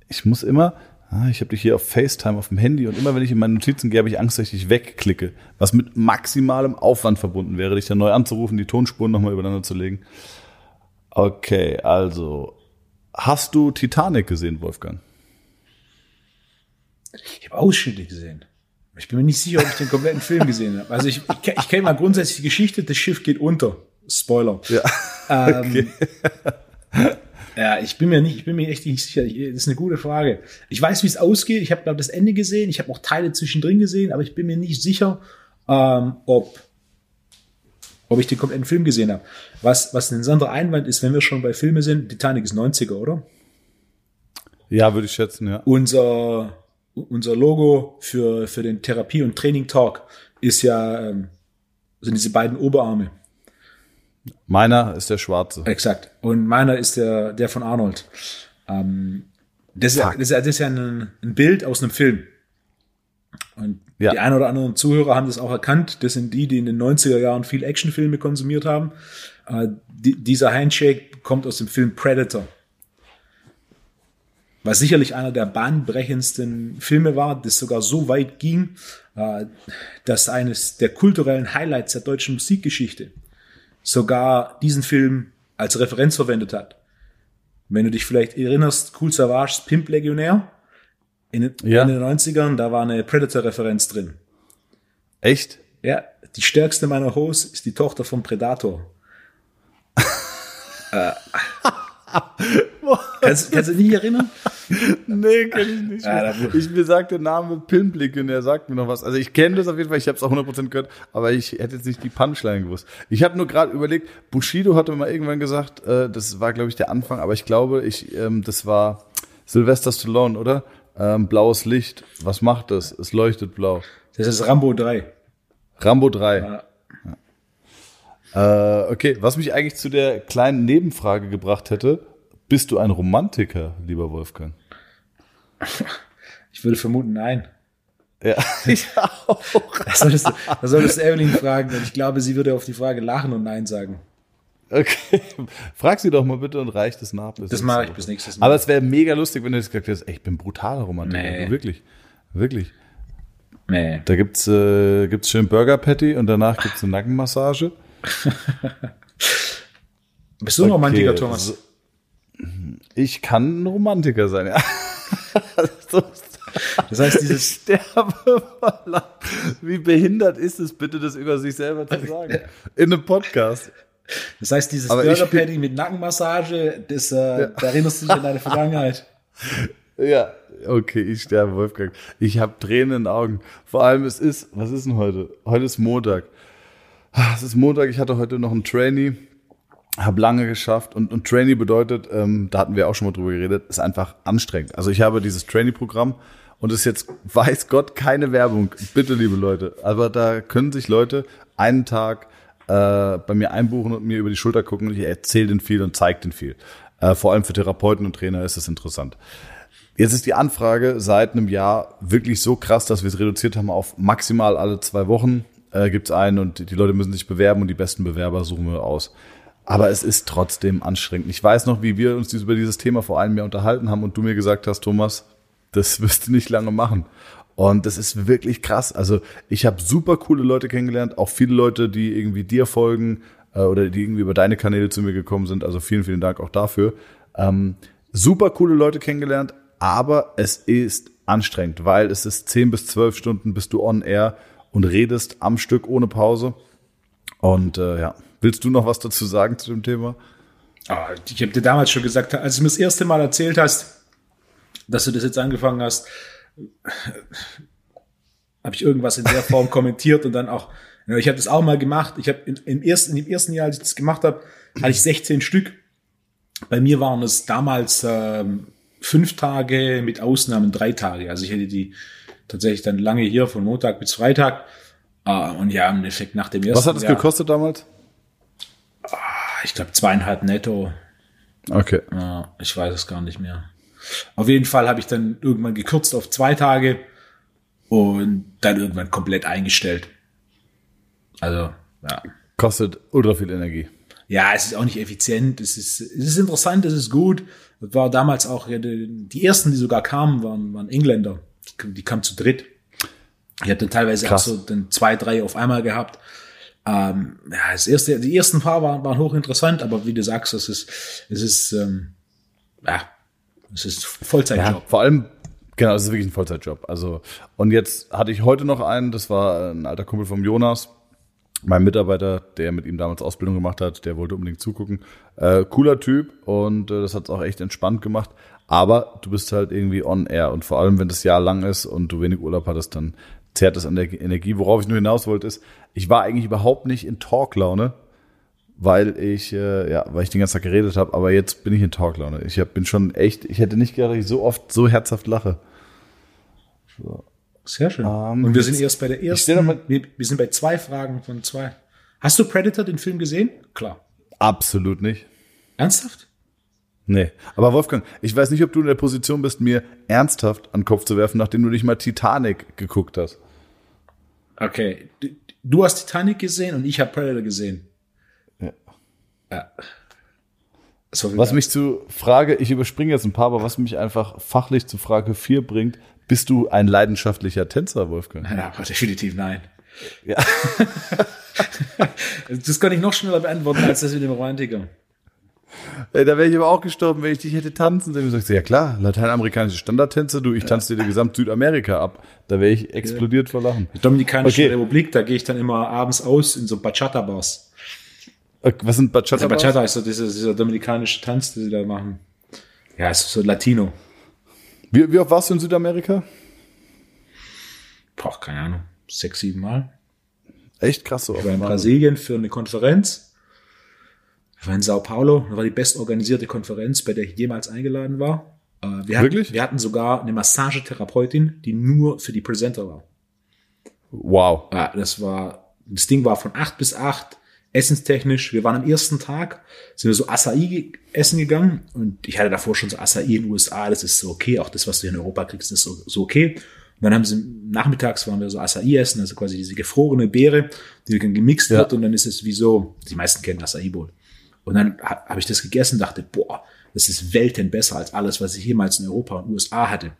Ich muss immer, ah, ich habe dich hier auf FaceTime auf dem Handy und immer wenn ich in meine Notizen gehe, habe ich Angst, dass ich dich wegklicke, was mit maximalem Aufwand verbunden wäre, dich dann neu anzurufen, die Tonspuren nochmal übereinander zu legen. Okay, also, hast du Titanic gesehen, Wolfgang? Ich habe Ausschnitte gesehen. Ich bin mir nicht sicher, ob ich den kompletten Film gesehen habe. Also ich, ich, ich kenne mal grundsätzlich die Geschichte, das Schiff geht unter. Spoiler. Ja. Ähm, okay. Ja, ich bin mir nicht, ich bin mir echt nicht sicher. das ist eine gute Frage. Ich weiß, wie es ausgeht. Ich habe glaube das Ende gesehen. Ich habe auch Teile zwischendrin gesehen, aber ich bin mir nicht sicher, ähm, ob ob ich den kompletten Film gesehen habe. Was was ein interessanter Einwand ist, wenn wir schon bei Filmen sind, Titanic ist 90er, oder? Ja, würde ich schätzen, ja. Unser unser Logo für für den Therapie und Training Talk ist ja ähm, sind diese beiden Oberarme. Meiner ist der schwarze. Exakt. Und meiner ist der, der von Arnold. Ähm, das, ist, das, ist, das ist ja ein, ein Bild aus einem Film. Und ja. die ein oder anderen Zuhörer haben das auch erkannt. Das sind die, die in den 90er Jahren viel Actionfilme konsumiert haben. Äh, die, dieser Handshake kommt aus dem Film Predator. Was sicherlich einer der bahnbrechendsten Filme war, das sogar so weit ging, äh, dass eines der kulturellen Highlights der deutschen Musikgeschichte sogar diesen Film als Referenz verwendet hat. wenn du dich vielleicht erinnerst, Cool Savage, Pimp Legionär in, den- Ja. in den 90ern, da war eine Predator-Referenz drin. Echt? Ja, die stärkste meiner Hoes ist die Tochter vom Predator. äh. Kannst, kannst du dich nicht erinnern? Nee, kenn ich nicht. Ja, ich mir sagt der Name Pinblick und er sagt mir noch was. Also ich kenne das auf jeden Fall, ich habe es auch 100% gehört, aber ich hätte jetzt nicht die Punchline gewusst. Ich habe nur gerade überlegt, Bushido hatte mal irgendwann gesagt, äh, das war glaube ich der Anfang, aber ich glaube, ich ähm, das war Sylvester Stallone, oder? Ähm, blaues Licht, was macht das? Es leuchtet blau. Das ist Rambo 3. Rambo 3. Ja. Äh, okay, was mich eigentlich zu der kleinen Nebenfrage gebracht hätte, bist du ein Romantiker, lieber Wolfgang? Ich würde vermuten, nein. Ja, ich auch. Das solltest, du, das solltest du Evelyn fragen und ich glaube, sie würde auf die Frage lachen und nein sagen. Okay. Frag sie doch mal bitte und reicht es nach. bis Das mache ich bis nächstes Mal. Aber es wäre mega lustig, wenn du jetzt gesagt hättest, ey, ich bin brutaler Romantiker. Nee. Du, wirklich. Wirklich. nee. Da gibt's, äh, gibt's schön Burger Patty und danach gibt's eine Nackenmassage. Bist du ein Romantiker, Okay, Thomas? so- Ich kann ein Romantiker sein, ja. Das heißt, ich dieses, sterbe vor Lachen. Wie behindert ist es bitte, das über sich selber zu sagen? In einem Podcast. das heißt, dieses ich Burger Patty mit Nackenmassage, das, äh, da erinnerst du dich an deine Vergangenheit. Ja, okay, ich sterbe, Wolfgang. Ich habe Tränen in den Augen. Vor allem, es ist, was ist denn heute? Heute ist Montag. Es ist Montag, ich hatte heute noch einen Trainee, habe lange geschafft und, und Trainee bedeutet, ähm, da hatten wir auch schon mal drüber geredet, ist einfach anstrengend. Also ich habe dieses Trainee-Programm und ist jetzt, weiß Gott, keine Werbung. Bitte, liebe Leute. Aber da können sich Leute einen Tag äh, bei mir einbuchen und mir über die Schulter gucken und ich erzähle denen viel und zeige denen viel. Äh, vor allem für Therapeuten und Trainer ist es interessant. Jetzt ist die Anfrage seit einem Jahr wirklich so krass, dass wir es reduziert haben auf maximal alle zwei Wochen äh, gibt's einen und die Leute müssen sich bewerben und die besten Bewerber suchen wir aus. Aber es ist trotzdem anstrengend. Ich weiß noch, wie wir uns über dieses Thema vor einem Jahr unterhalten haben und du mir gesagt hast, Thomas, das wirst du nicht lange machen. Und das ist wirklich krass. Also ich habe super coole Leute kennengelernt, auch viele Leute, die irgendwie dir folgen äh, oder die irgendwie über deine Kanäle zu mir gekommen sind. Also vielen, vielen Dank auch dafür. Ähm, super coole Leute kennengelernt, aber es ist anstrengend, weil es ist 10 bis 12 Stunden bist du on air und redest am Stück ohne Pause. Und äh, ja, willst du noch was dazu sagen zu dem Thema? Ah, ich habe dir damals schon gesagt, als du mir das erste Mal erzählt hast, dass du das jetzt angefangen hast, habe ich irgendwas in der Form kommentiert und dann auch, ich habe das auch mal gemacht. Ich habe im ersten, in dem ersten Jahr, als ich das gemacht habe, hatte ich 16 Stück. Bei mir waren es damals ähm, fünf Tage mit Ausnahmen drei Tage. Also ich hätte die tatsächlich dann lange hier von Montag bis Freitag. Ah, und ja, im Endeffekt nach dem ersten Was hat es gekostet damals? Ich glaube zweieinhalb netto. Okay. Ja, ich weiß es gar nicht mehr. Auf jeden Fall habe ich dann irgendwann gekürzt auf zwei Tage und dann irgendwann komplett eingestellt. Also, ja. Kostet ultra viel Energie. Ja, es ist auch nicht effizient. Es ist, es ist interessant, es ist gut. Das war damals auch, die ersten, die sogar kamen, waren, waren Engländer. Die kamen zu dritt. Ich habe dann teilweise Krass. auch so dann zwei, drei auf einmal gehabt. Ähm, ja, das erste, die ersten paar waren, waren hochinteressant, aber wie du sagst, es ist, es ist, ähm, ja, es ist Vollzeitjob. Vor allem, genau, es ist wirklich ein Vollzeitjob. Also, und jetzt hatte ich heute noch einen, das war ein alter Kumpel vom Jonas, mein Mitarbeiter, der mit ihm damals Ausbildung gemacht hat, der wollte unbedingt zugucken. Äh, cooler Typ und äh, das hat es auch echt entspannt gemacht. Aber du bist halt irgendwie on air und vor allem, wenn das Jahr lang ist und du wenig Urlaub hattest, dann zehrt das an der Energie. Worauf ich nur hinaus wollte, ist, ich war eigentlich überhaupt nicht in Talklaune, weil ich, äh, ja, weil ich den ganzen Tag geredet habe, aber jetzt bin ich in Talklaune. Ich hab, bin schon echt, ich hätte nicht gedacht, dass ich so oft so herzhaft lache. Sehr schön. Ähm, und wir sind erst bei der doch mal- ersten, wir, wir sind bei zwei Fragen von zwei. Hast du Predator, den Film, gesehen? Klar. Absolut nicht. Ernsthaft? Nee. Aber Wolfgang, ich weiß nicht, ob du in der Position bist, mir ernsthaft an den Kopf zu werfen, nachdem du nicht mal Titanic geguckt hast. Okay. Du, hast Titanic gesehen und ich habe Predator gesehen. Ja. Ja. So Was mich zu Frage, ich überspringe jetzt ein paar, aber was mich einfach fachlich zu Frage 4 bringt, bist du ein leidenschaftlicher Tänzer, Wolfgang? Ja, definitiv nein. Ja. Das kann ich noch schneller beantworten als das mit dem Romantiker. Da wäre ich aber auch gestorben, wenn ich dich hätte tanzen sehen. Du sagst, ja klar, lateinamerikanische Standardtänze, du, ich tanze dir gesamt Südamerika ab. Da wäre ich explodiert vor Lachen. Die Dominikanische Okay. Republik, da gehe ich dann immer abends aus in so Bachata-Bars. Äh, Was sind Bachata? Also Bachata ist so dieser, dieser dominikanische Tanz, den sie da machen. Ja, es ist so Latino. Wie, wie oft warst du in Südamerika? Boah, keine Ahnung, sechs, sieben Mal. Echt krass so. Ich war in Brasilien für eine Konferenz. Ich war in Sao Paulo. Das war die bestorganisierte Konferenz, bei der ich jemals eingeladen war. Äh, Wir hatten, Wirklich? Wir hatten sogar eine Massagetherapeutin, die nur für die Presenter war. Wow. Ja, das war, das Ding war von acht bis acht, essenstechnisch. Wir waren am ersten Tag, sind wir so Acai essen gegangen und ich hatte davor schon so Acai in den USA, das ist so okay, auch das, was du hier in Europa kriegst, ist so, so okay. Und dann haben sie, nachmittags waren wir so Acai essen, also quasi diese gefrorene Beere, die dann gemixt Ja. wird und dann ist es wie so, die meisten kennen Acai Bowl. Und dann ha- habe ich das gegessen, dachte, boah, das ist Welten besser als alles, was ich jemals in Europa und USA hatte.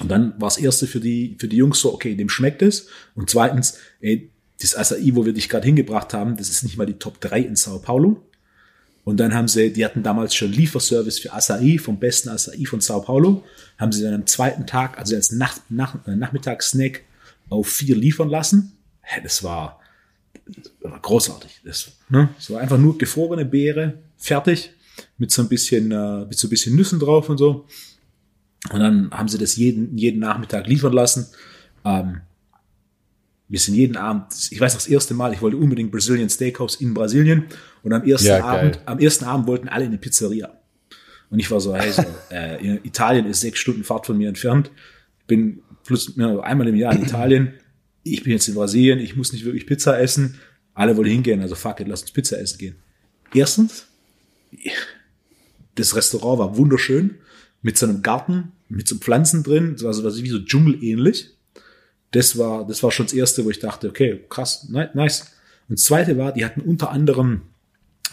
Und dann war das erste für die, für die Jungs so, okay, dem schmeckt es. Und zweitens, ey, das Acai, wo wir dich gerade hingebracht haben, das ist nicht mal die Top 3 in Sao Paulo. Und dann haben sie, die hatten damals schon Lieferservice für Acai, vom besten Acai von Sao Paulo, haben sie dann am zweiten Tag, also als Nacht, Nach, Nachmittagssnack auf vier liefern lassen. Das war großartig. Das, ne? war einfach nur gefrorene Beere, fertig, mit so ein bisschen, äh, mit so ein bisschen Nüssen drauf und so. Und dann haben sie das jeden, jeden Nachmittag liefern lassen. Ähm, wir sind jeden Abend, ich weiß noch das erste Mal, ich wollte unbedingt Brazilian Steakhouse in Brasilien. Und am ersten Ja, Abend, am ersten Abend wollten alle in eine Pizzeria. Und ich war so, hey, so, äh, Italien ist sechs Stunden Fahrt von mir entfernt. Ich bin plus ja, einmal im Jahr in Italien. Ich bin jetzt in Brasilien, ich muss nicht wirklich Pizza essen. Alle wollen hingehen, also fuck it, lass uns Pizza essen gehen. Erstens, das Restaurant war wunderschön, mit so einem Garten, mit so Pflanzen drin, das war so was wie so dschungelähnlich. Das war, das war schon das erste, wo ich dachte, okay, krass, ni- nice. Und das zweite war, die hatten unter anderem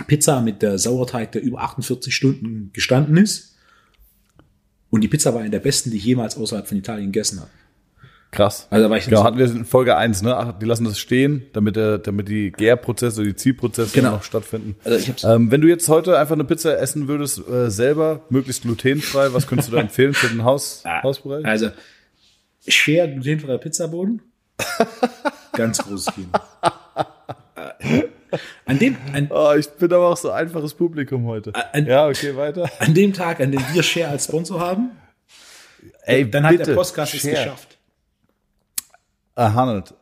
Pizza mit der Sauerteig, der über 48 Stunden gestanden ist. Und die Pizza war eine der besten, die ich jemals außerhalb von Italien gegessen habe. Krass. Also da war ich Genau, hatten wir in Folge 1, ne? Ach, die lassen das stehen, damit, der, damit die Gärprozesse, die Ziehprozesse Genau. noch stattfinden. Also ich hab's- ähm, wenn du jetzt heute einfach eine Pizza essen würdest, äh, selber, möglichst glutenfrei, was könntest du da empfehlen für den Haus, Hausbereich? Also, Share glutenfreier Pizzaboden. Ganz großes Kino. An dem, an, Oh, ich bin aber auch so einfaches Publikum heute. ein- ja, okay, weiter. an dem Tag, an dem wir Share als Sponsor haben, Ey, dann hat der Podcast es geschafft. A hundred.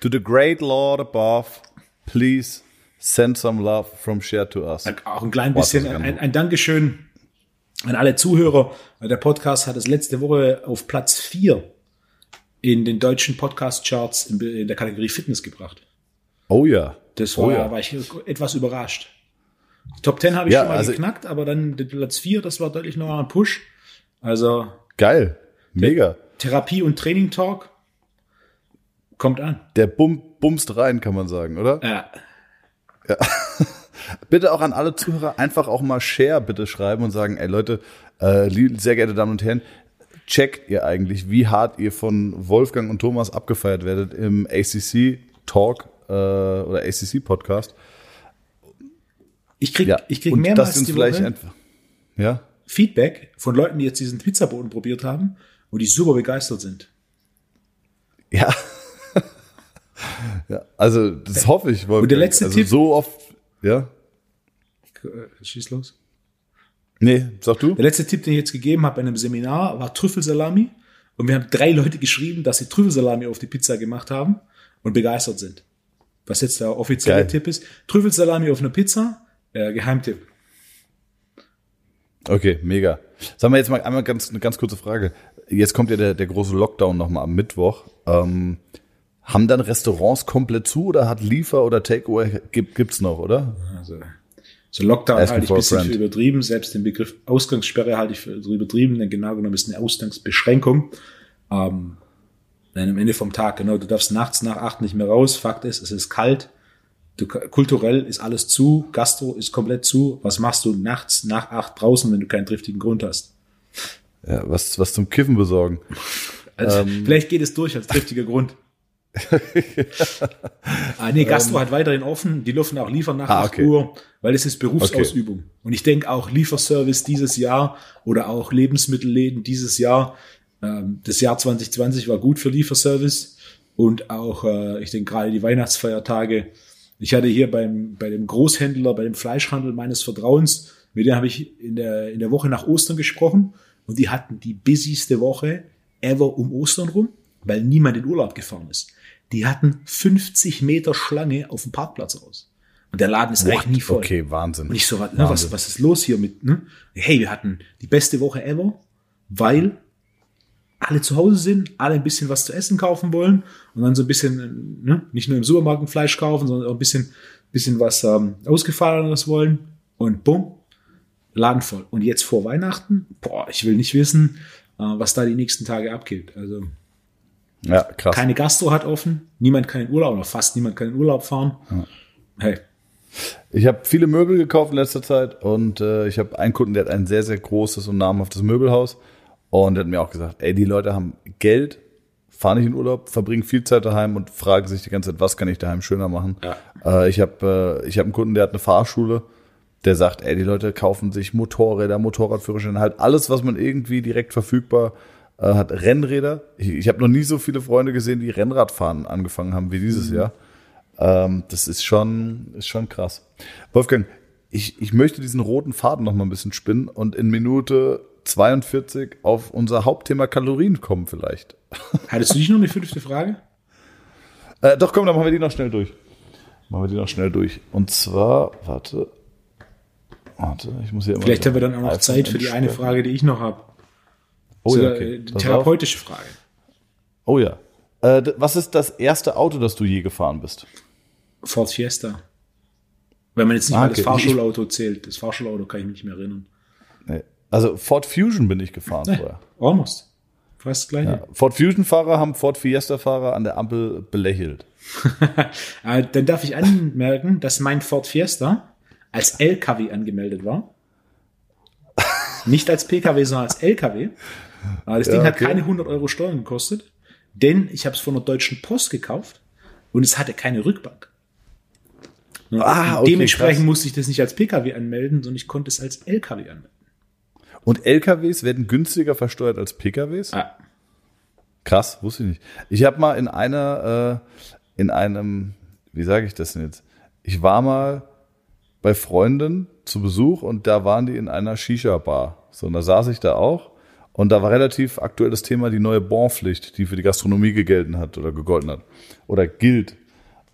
To the great Lord above, please send some love from Share to us. Auch ein klein bisschen ein, ein Dankeschön an alle Zuhörer. Der Podcast hat es letzte Woche auf Platz 4 in den deutschen Podcast-Charts in, der Kategorie Fitness gebracht. Oh ja. Das war, oh ja. war ich etwas überrascht. Die Top 10 habe ich Ja, schon mal also- geknackt, aber dann Platz 4, das war deutlich noch ein Push. Also Geil. Mega. Therapie und Training Talk kommt an. Der bum, bumst rein, kann man sagen, oder? Ja, Bitte auch an alle Zuhörer einfach auch mal Share bitte schreiben und sagen, ey Leute, äh, sehr geehrte Damen und Herren, checkt ihr eigentlich, wie hart ihr von Wolfgang und Thomas abgefeiert werdet im ACC Talk äh, oder ACC Podcast. ich krieg, Ja, ich krieg und mehrmals das sind die vielleicht einfach. Ja, Feedback von Leuten, die jetzt diesen Pizzaboden probiert haben und die super begeistert sind. ja. Ja, also das hoffe ich. Wolfgang. Und der letzte also Tipp- so oft, ja. Äh, Schieß los. Nee, sag du? Der letzte Tipp, den ich jetzt gegeben habe bei einem Seminar, war Trüffelsalami. Und wir haben drei Leute geschrieben, dass sie Trüffelsalami auf die Pizza gemacht haben und begeistert sind. Was jetzt der offizielle Geil. Tipp ist. Trüffelsalami auf einer Pizza, äh, Geheimtipp. Okay, mega. Sagen wir jetzt mal einmal ganz, eine ganz kurze Frage. Jetzt kommt ja der, der große Lockdown nochmal am Mittwoch. Ähm, haben dann Restaurants komplett zu oder hat Liefer oder Takeaway gibt, gibt's noch, oder? Also, so Lockdown Asking halte ich ein bisschen für übertrieben. Selbst den Begriff Ausgangssperre halte ich für übertrieben, denn genau genommen ist eine Ausgangsbeschränkung. Ähm, denn am Ende vom Tag, genau, du darfst nachts nach acht nicht mehr raus. Fakt ist, es ist kalt. Du, kulturell ist alles zu, Gastro ist komplett zu. Was machst du nachts nach acht draußen, wenn du keinen triftigen Grund hast? Ja, was, was zum Kiffen besorgen. Also, Ähm. vielleicht geht es durch als triftiger Grund. Ah, nee, Gastro ähm, hat weiterhin offen. Die dürfen auch liefern nach ah, 8 okay. Uhr, weil es ist Berufsausübung. Okay. Und ich denke auch Lieferservice dieses Jahr oder auch Lebensmittelläden dieses Jahr. Ähm, das Jahr 2020 war gut für Lieferservice und auch, äh, ich denke gerade die Weihnachtsfeiertage. Ich hatte hier beim, bei dem Großhändler, bei dem Fleischhandel meines Vertrauens, mit dem habe ich in der, in der Woche nach Ostern gesprochen und die hatten die busyste Woche ever um Ostern rum, weil niemand in Urlaub gefahren ist. Die hatten 50 Meter Schlange auf dem Parkplatz aus. Und der Laden ist What? eigentlich nie voll. Okay, Wahnsinn. Und ich so, ne, was, was ist los hier mit, ne? Hey, wir hatten die beste Woche ever, weil alle zu Hause sind, alle ein bisschen was zu essen kaufen wollen und dann so ein bisschen, ne, nicht nur im Supermarkt ein Fleisch kaufen, sondern auch ein bisschen, bisschen was ähm, Ausgefallenes wollen und bumm, Laden voll. Und jetzt vor Weihnachten, boah, ich will nicht wissen, äh, was da die nächsten Tage abgeht. Also ja, krass. Keine Gastro hat offen, niemand kann in Urlaub oder fast niemand kann in Urlaub fahren. Ja. Hey. Ich habe viele Möbel gekauft in letzter Zeit und äh, ich habe einen Kunden, der hat ein sehr, sehr großes und namhaftes Möbelhaus und der hat mir auch gesagt, ey, die Leute haben Geld, fahren nicht in Urlaub, verbringen viel Zeit daheim und fragen sich die ganze Zeit, was kann ich daheim schöner machen. Ja. Äh, ich habe äh, ich hab einen Kunden, der hat eine Fahrschule, der sagt, ey, die Leute kaufen sich Motorräder, Motorradführerscheine, halt alles, was man irgendwie direkt verfügbar äh, hat Rennräder. Ich, ich habe noch nie so viele Freunde gesehen, die Rennradfahren angefangen haben wie dieses mhm. Jahr. Ähm, das ist schon, ist schon krass. Wolfgang, ich, ich möchte diesen roten Faden noch mal ein bisschen spinnen und in Minute 42 auf unser Hauptthema Kalorien kommen vielleicht. Hattest du nicht noch eine fünfte Frage? Äh, doch, komm, dann machen wir die noch schnell durch. Machen wir die noch schnell durch. Und zwar, warte. Warte, ich muss hier immer. Vielleicht haben wir dann auch noch Zeit für die eine Frage, die ich noch habe. Oh ja, okay. therapeutische Frage. Oh ja. Äh, was ist das erste Auto, das du je gefahren bist? Ford Fiesta. Wenn man jetzt nicht ah, mal das Fahrschulauto zählt. Das Fahrschulauto kann ich mich nicht mehr erinnern. Nee. Also Ford Fusion bin ich gefahren nee, vorher. Almost. Fast das gleiche. Ja. Ford Fusion-Fahrer haben Ford Fiesta-Fahrer an der Ampel belächelt. Äh, dann darf ich anmerken, dass mein Ford Fiesta als LKW angemeldet war. Nicht als PKW, sondern als LKW. Aber das ja, Ding hat okay. keine 100 Euro Steuern gekostet, denn ich habe es von der Deutschen Post gekauft und es hatte keine Rückbank. Ah, okay, dementsprechend krass. musste ich das nicht als PKW anmelden, sondern ich konnte es als LKW anmelden. Und LKWs werden günstiger versteuert als PKWs? Ah. Krass, wusste ich nicht. Ich habe mal in einer, äh, in einem, wie sage ich das denn jetzt? Ich war mal bei Freunden zu Besuch und da waren die in einer Shisha-Bar. So, und da saß ich da auch und da war relativ aktuell das Thema die neue Bonpflicht, die für die Gastronomie gegelten hat oder gegolten hat oder gilt.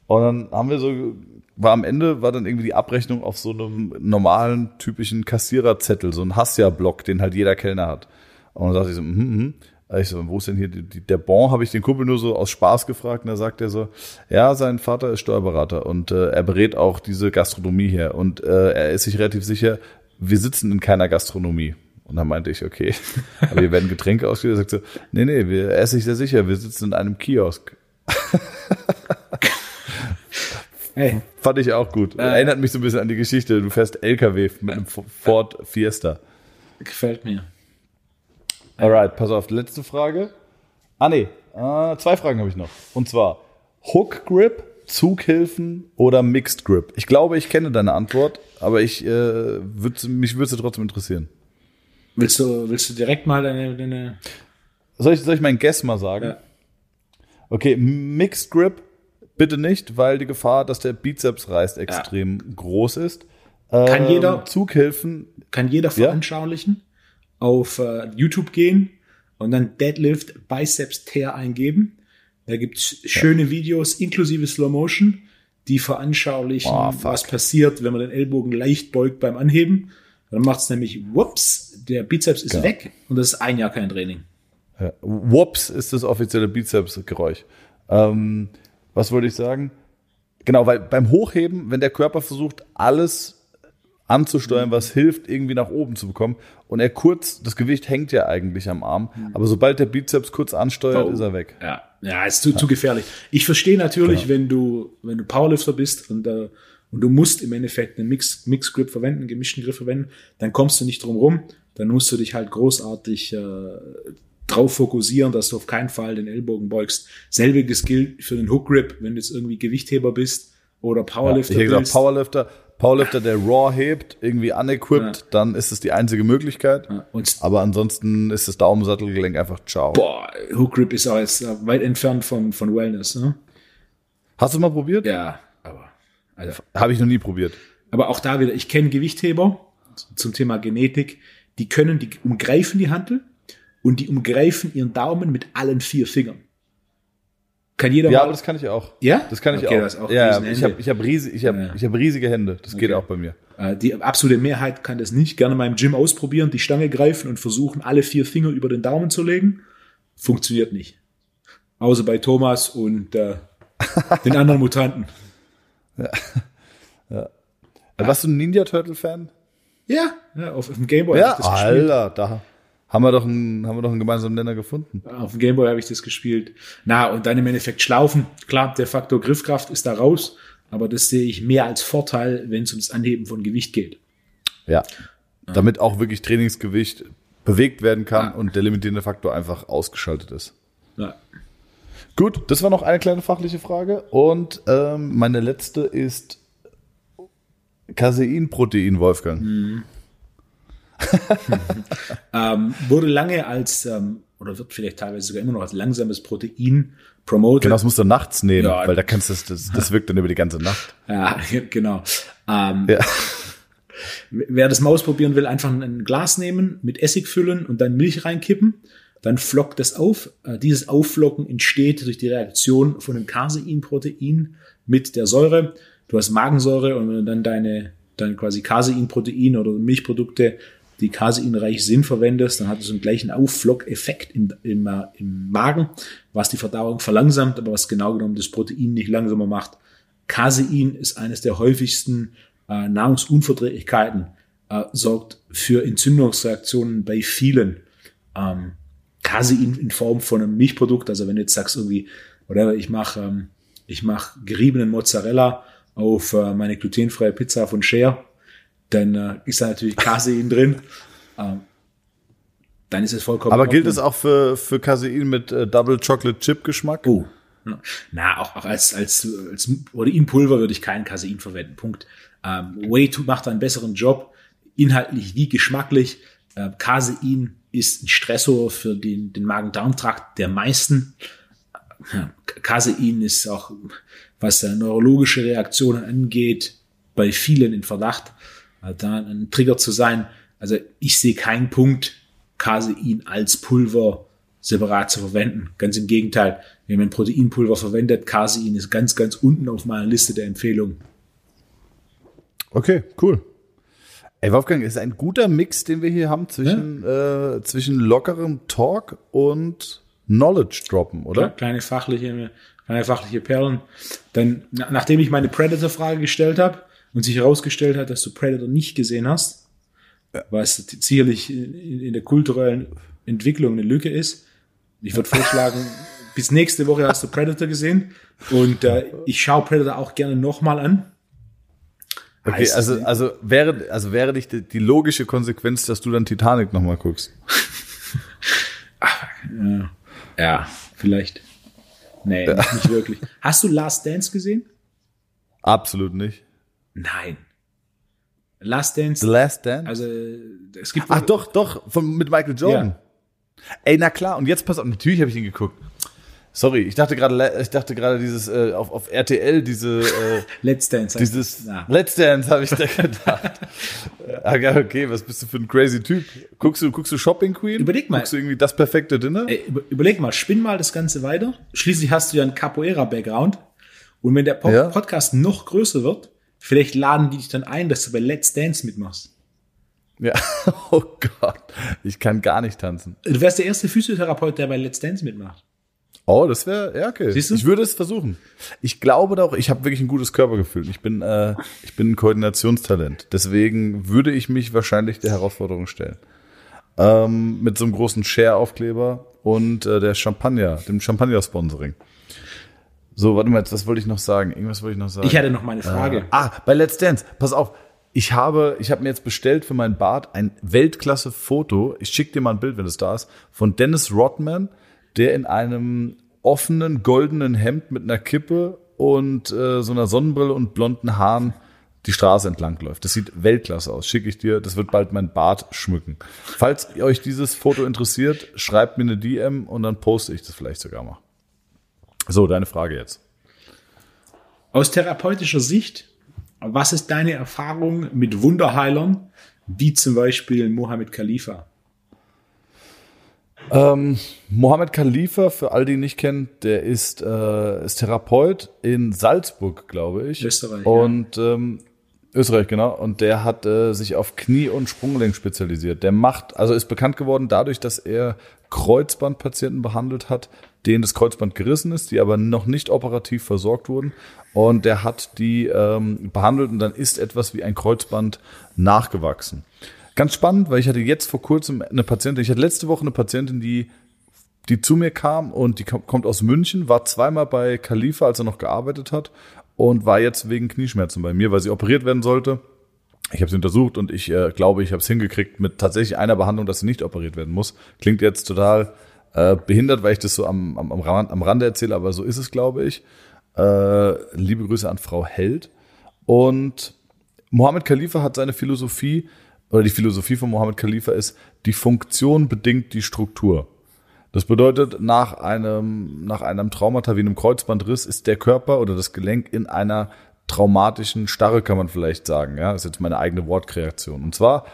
Und dann haben wir so, war am Ende, war dann irgendwie die Abrechnung auf so einem normalen, typischen Kassiererzettel, so ein Hassia-Block, den halt jeder Kellner hat. Und dann sagte ich so, hm, hm, ich so, wo ist denn hier die, die, der Bon? Habe ich den Kumpel nur so aus Spaß gefragt und da sagt er so, ja, sein Vater ist Steuerberater und äh, er berät auch diese Gastronomie hier und äh, er ist sich relativ sicher, wir sitzen in keiner Gastronomie. Und dann meinte ich, okay, aber hier werden Getränke ausgegeben. Er sagt so, nee, nee, wir, er ist sich sehr sicher, wir sitzen in einem Kiosk. hey. Fand ich auch gut. Äh, Erinnert mich so ein bisschen an die Geschichte, du fährst LKW mit einem Ford Fiesta. Gefällt mir. Alright, pass auf, letzte Frage. Ah, nee, äh, zwei Fragen habe ich noch. Und zwar Hook Grip, Zughilfen oder Mixed Grip? Ich glaube, ich kenne deine Antwort, aber ich, äh, würd, mich würde es trotzdem interessieren. Willst du, willst du direkt mal deine, deine soll ich, soll ich meinen Guess mal sagen? Ja. Okay, Mixed Grip bitte nicht, weil die Gefahr, dass der Bizeps reißt, extrem ja. groß ist. Kann ähm, jeder Zughilfen kann jeder veranschaulichen? Ja? auf äh, YouTube gehen und dann Deadlift Biceps Tear eingeben. Da gibt's schöne Videos inklusive Slow Motion, die veranschaulichen, oh, was passiert, wenn man den Ellbogen leicht beugt beim Anheben. Dann macht's nämlich, whoops, der Bizeps ist genau. weg und das ist ein Jahr kein Training. Ja. Whoops ist das offizielle Bizeps-Geräusch. Ähm, was wollte ich sagen? Genau, weil beim Hochheben, wenn der Körper versucht, alles anzusteuern, was hilft, irgendwie nach oben zu bekommen. Und er kurz, das Gewicht hängt ja eigentlich am Arm, aber sobald der Bizeps kurz ansteuert, oh. ist er weg. Ja, ja, ist zu, ja. zu gefährlich. Ich verstehe natürlich, genau. wenn du, wenn du Powerlifter bist und, äh, und du musst im Endeffekt einen Mix, Mix Grip verwenden, einen gemischten Grip verwenden, dann kommst du nicht drum rum. Dann musst du dich halt großartig äh, drauf fokussieren, dass du auf keinen Fall den Ellbogen beugst. Selbiges gilt für den Hook Grip, wenn du jetzt irgendwie Gewichtheber bist oder Powerlifter ich hätte gesagt, bist. Powerlifter, Powerlifter, der Raw hebt, irgendwie unequipped, Ja. dann ist es die einzige Möglichkeit. Ja, Aber ansonsten ist das Daumensattelgelenk einfach ciao. boah, Hook Grip ist auch jetzt weit entfernt von, von Wellness. Ne? Hast du mal probiert? Ja, also, Habe ich noch nie probiert. Aber auch da wieder, ich kenne Gewichtheber zum Thema Genetik, die können, die umgreifen die Hantel und die umgreifen ihren Daumen mit allen vier Fingern. Kann jeder Ja, mal. aber das kann ich auch. Ja? Das kann ich Okay, auch. du hast auch ja, ich habe ich hab riesig, ich hab, Ja. ich hab riesige Hände. Das geht Okay. auch bei mir. Äh, Die absolute Mehrheit kann das nicht. Gerne mal im Gym ausprobieren, die Stange greifen und versuchen, alle vier Finger über den Daumen zu legen. Funktioniert nicht. Außer bei Thomas und äh, den anderen Mutanten. Äh, Warst du ein Ninja Turtle Fan? Ja, ja auf, auf dem Gameboy Ja, habe ich das gespielt. Alter, da haben wir doch einen, haben wir doch einen gemeinsamen Nenner gefunden. Auf dem Gameboy habe ich das gespielt. Na, und dann im Endeffekt Schlaufen. Klar, der Faktor Griffkraft ist da raus, aber das sehe ich mehr als Vorteil, wenn es ums Anheben von Gewicht geht. Ja. Damit auch wirklich Trainingsgewicht bewegt werden kann Ja. und der limitierende Faktor einfach ausgeschaltet ist. Gut, das war noch eine kleine fachliche Frage. Und ähm, meine letzte ist Caseinprotein, Wolfgang. Hm. Ähm, wurde lange als, ähm, oder wird vielleicht teilweise sogar immer noch als langsames Protein promoted. Genau, das musst du nachts nehmen, Ja. weil da kannst du das, das, das wirkt dann über die ganze Nacht. Ja, genau. Ähm, Ja. Wer das mal ausprobieren will, einfach ein Glas nehmen, mit Essig füllen und dann Milch reinkippen. Dann flockt das auf. Äh, Dieses Aufflocken entsteht durch die Reaktion von dem Caseinprotein mit der Säure. Du hast Magensäure und wenn du dann deine, deine quasi Caseinprotein oder Milchprodukte, die caseinreich sind, verwendest, dann hat es einen gleichen Aufflockeffekt im, im, äh, im Magen, was die Verdauung verlangsamt, aber was genau genommen das Protein nicht langsamer macht. Casein ist eines der häufigsten äh, Nahrungsunverträglichkeiten, äh, sorgt für Entzündungsreaktionen bei vielen. Ähm, Casein in Form von einem Milchprodukt, also wenn du jetzt sagst irgendwie, whatever, ich mache ähm, ich mach geriebenen Mozzarella auf äh, meine glutenfreie Pizza von Share, dann äh, ist da natürlich Casein drin. Ähm, dann ist es vollkommen. Aber gilt es auch für, für Casein mit äh, Double Chocolate Chip Geschmack? Oh. Na, auch, auch als, als, als Proteinpulver würde ich kein Casein verwenden. Punkt. Ähm, Whey to- macht einen besseren Job, inhaltlich wie geschmacklich. Äh, Casein ist ein Stressor für den, den Magen-Darm-Trakt der meisten. Casein ist auch, was neurologische Reaktionen angeht, bei vielen in Verdacht, äh, da ein Trigger zu sein. Also ich sehe keinen Punkt, Casein als Pulver separat zu verwenden. Ganz im Gegenteil, wenn man Proteinpulver verwendet, Casein ist ganz, ganz unten auf meiner Liste der Empfehlungen. Okay, cool. Ey, Wolfgang, ist ein guter Mix, den wir hier haben zwischen, äh, zwischen lockerem Talk und Knowledge droppen, oder? Kleine fachliche, kleine fachliche Perlen. Dann, na, nachdem ich meine Predator-Frage gestellt habe und sich herausgestellt hat, dass du Predator nicht gesehen hast, was sicherlich in, in der kulturellen Entwicklung eine Lücke ist, ich würde vorschlagen, bis nächste Woche hast du Predator gesehen und äh, ich schaue Predator auch gerne nochmal an. Okay, also, also wäre, also wäre nicht die, die logische Konsequenz, dass du dann Titanic nochmal guckst. Ja, ja vielleicht. Nee, nicht, nicht wirklich. Hast du Last Dance gesehen? Absolut nicht. Nein. Last The Dance, Last Dance? also es gibt Ach doch, doch, von, mit Michael Jordan. Ey, na klar, und jetzt pass auf, natürlich habe ich ihn geguckt. Sorry, ich dachte gerade, ich dachte gerade dieses äh, auf, auf RTL diese äh, Let's Dance. dieses es. Ja. Let's Dance habe ich da gedacht. okay, okay, was bist du für ein crazy Typ? Guckst du guckst du Shopping Queen? Überleg mal. Guckst du irgendwie das perfekte Dinner? Ey, über- überleg mal, spinn mal das Ganze weiter. Schließlich hast du ja einen Capoeira-Background. Und wenn der Po- Ja. Podcast noch größer wird, vielleicht laden die dich dann ein, dass du bei Let's Dance mitmachst. Ja. Oh Gott, ich kann gar nicht tanzen. Du wärst der erste Physiotherapeut, der bei Let's Dance mitmacht. Oh, das wäre ja okay. Siehst du? Ich würde es versuchen. Ich glaube doch, ich habe wirklich ein gutes Körpergefühl. Ich bin äh, ich bin ein Koordinationstalent. Deswegen würde ich mich wahrscheinlich der Herausforderung stellen. Ähm, mit so einem großen Share-Aufkleber und äh, der Champagner, dem Champagner-Sponsoring. So, warte mal, jetzt, was wollte ich noch sagen? Irgendwas wollte ich noch sagen. Ich hatte noch mal eine Frage. Ah, bei Let's Dance, pass auf. Ich habe, ich habe mir jetzt bestellt für meinen Bart ein Weltklasse-Foto. Ich schicke dir mal ein Bild, wenn es da ist, von Dennis Rodman, der in einem offenen goldenen Hemd mit einer Kippe und äh, so einer Sonnenbrille und blonden Haaren die Straße entlang läuft. Das sieht Weltklasse aus. Schicke ich dir. Das wird bald mein Bart schmücken. Falls euch dieses Foto interessiert, schreibt mir eine DM und dann poste ich das vielleicht sogar mal. So, deine Frage jetzt. Aus therapeutischer Sicht, was ist deine Erfahrung mit Wunderheilern, wie zum Beispiel Mohammed Khalifa? Ähm, Mohammed Khalifa, für all die ihn nicht kennen, der ist, äh, ist Therapeut in Salzburg, glaube ich. Österreich. Und ähm, Österreich, genau. Und der hat äh, sich auf Knie- und Sprunggelenk spezialisiert. Der macht, also ist bekannt geworden dadurch, dass er Kreuzbandpatienten behandelt hat, denen das Kreuzband gerissen ist, die aber noch nicht operativ versorgt wurden. Und der hat die ähm, behandelt und dann ist etwas wie ein Kreuzband nachgewachsen. Ganz spannend, weil ich hatte jetzt vor kurzem eine Patientin, ich hatte letzte Woche eine Patientin, die die zu mir kam und die kommt aus München, war zweimal bei Khalifa, als er noch gearbeitet hat und war jetzt wegen Knieschmerzen bei mir, weil sie operiert werden sollte. Ich habe sie untersucht und ich äh, glaube, ich habe es hingekriegt mit tatsächlich einer Behandlung, dass sie nicht operiert werden muss. Klingt jetzt total äh, behindert, weil ich das so am, am, am, Rand, am Rande erzähle, aber so ist es, glaube ich. Äh, liebe Grüße an Frau Held. Und Mohammed Khalifa hat seine Philosophie, oder die Philosophie von Mohammed Khalifa ist, die Funktion bedingt die Struktur. Das bedeutet, nach einem, nach einem Traumata wie einem Kreuzbandriss ist der Körper oder das Gelenk in einer traumatischen Starre, kann man vielleicht sagen. Ja, das ist jetzt meine eigene Wortkreation. Und zwar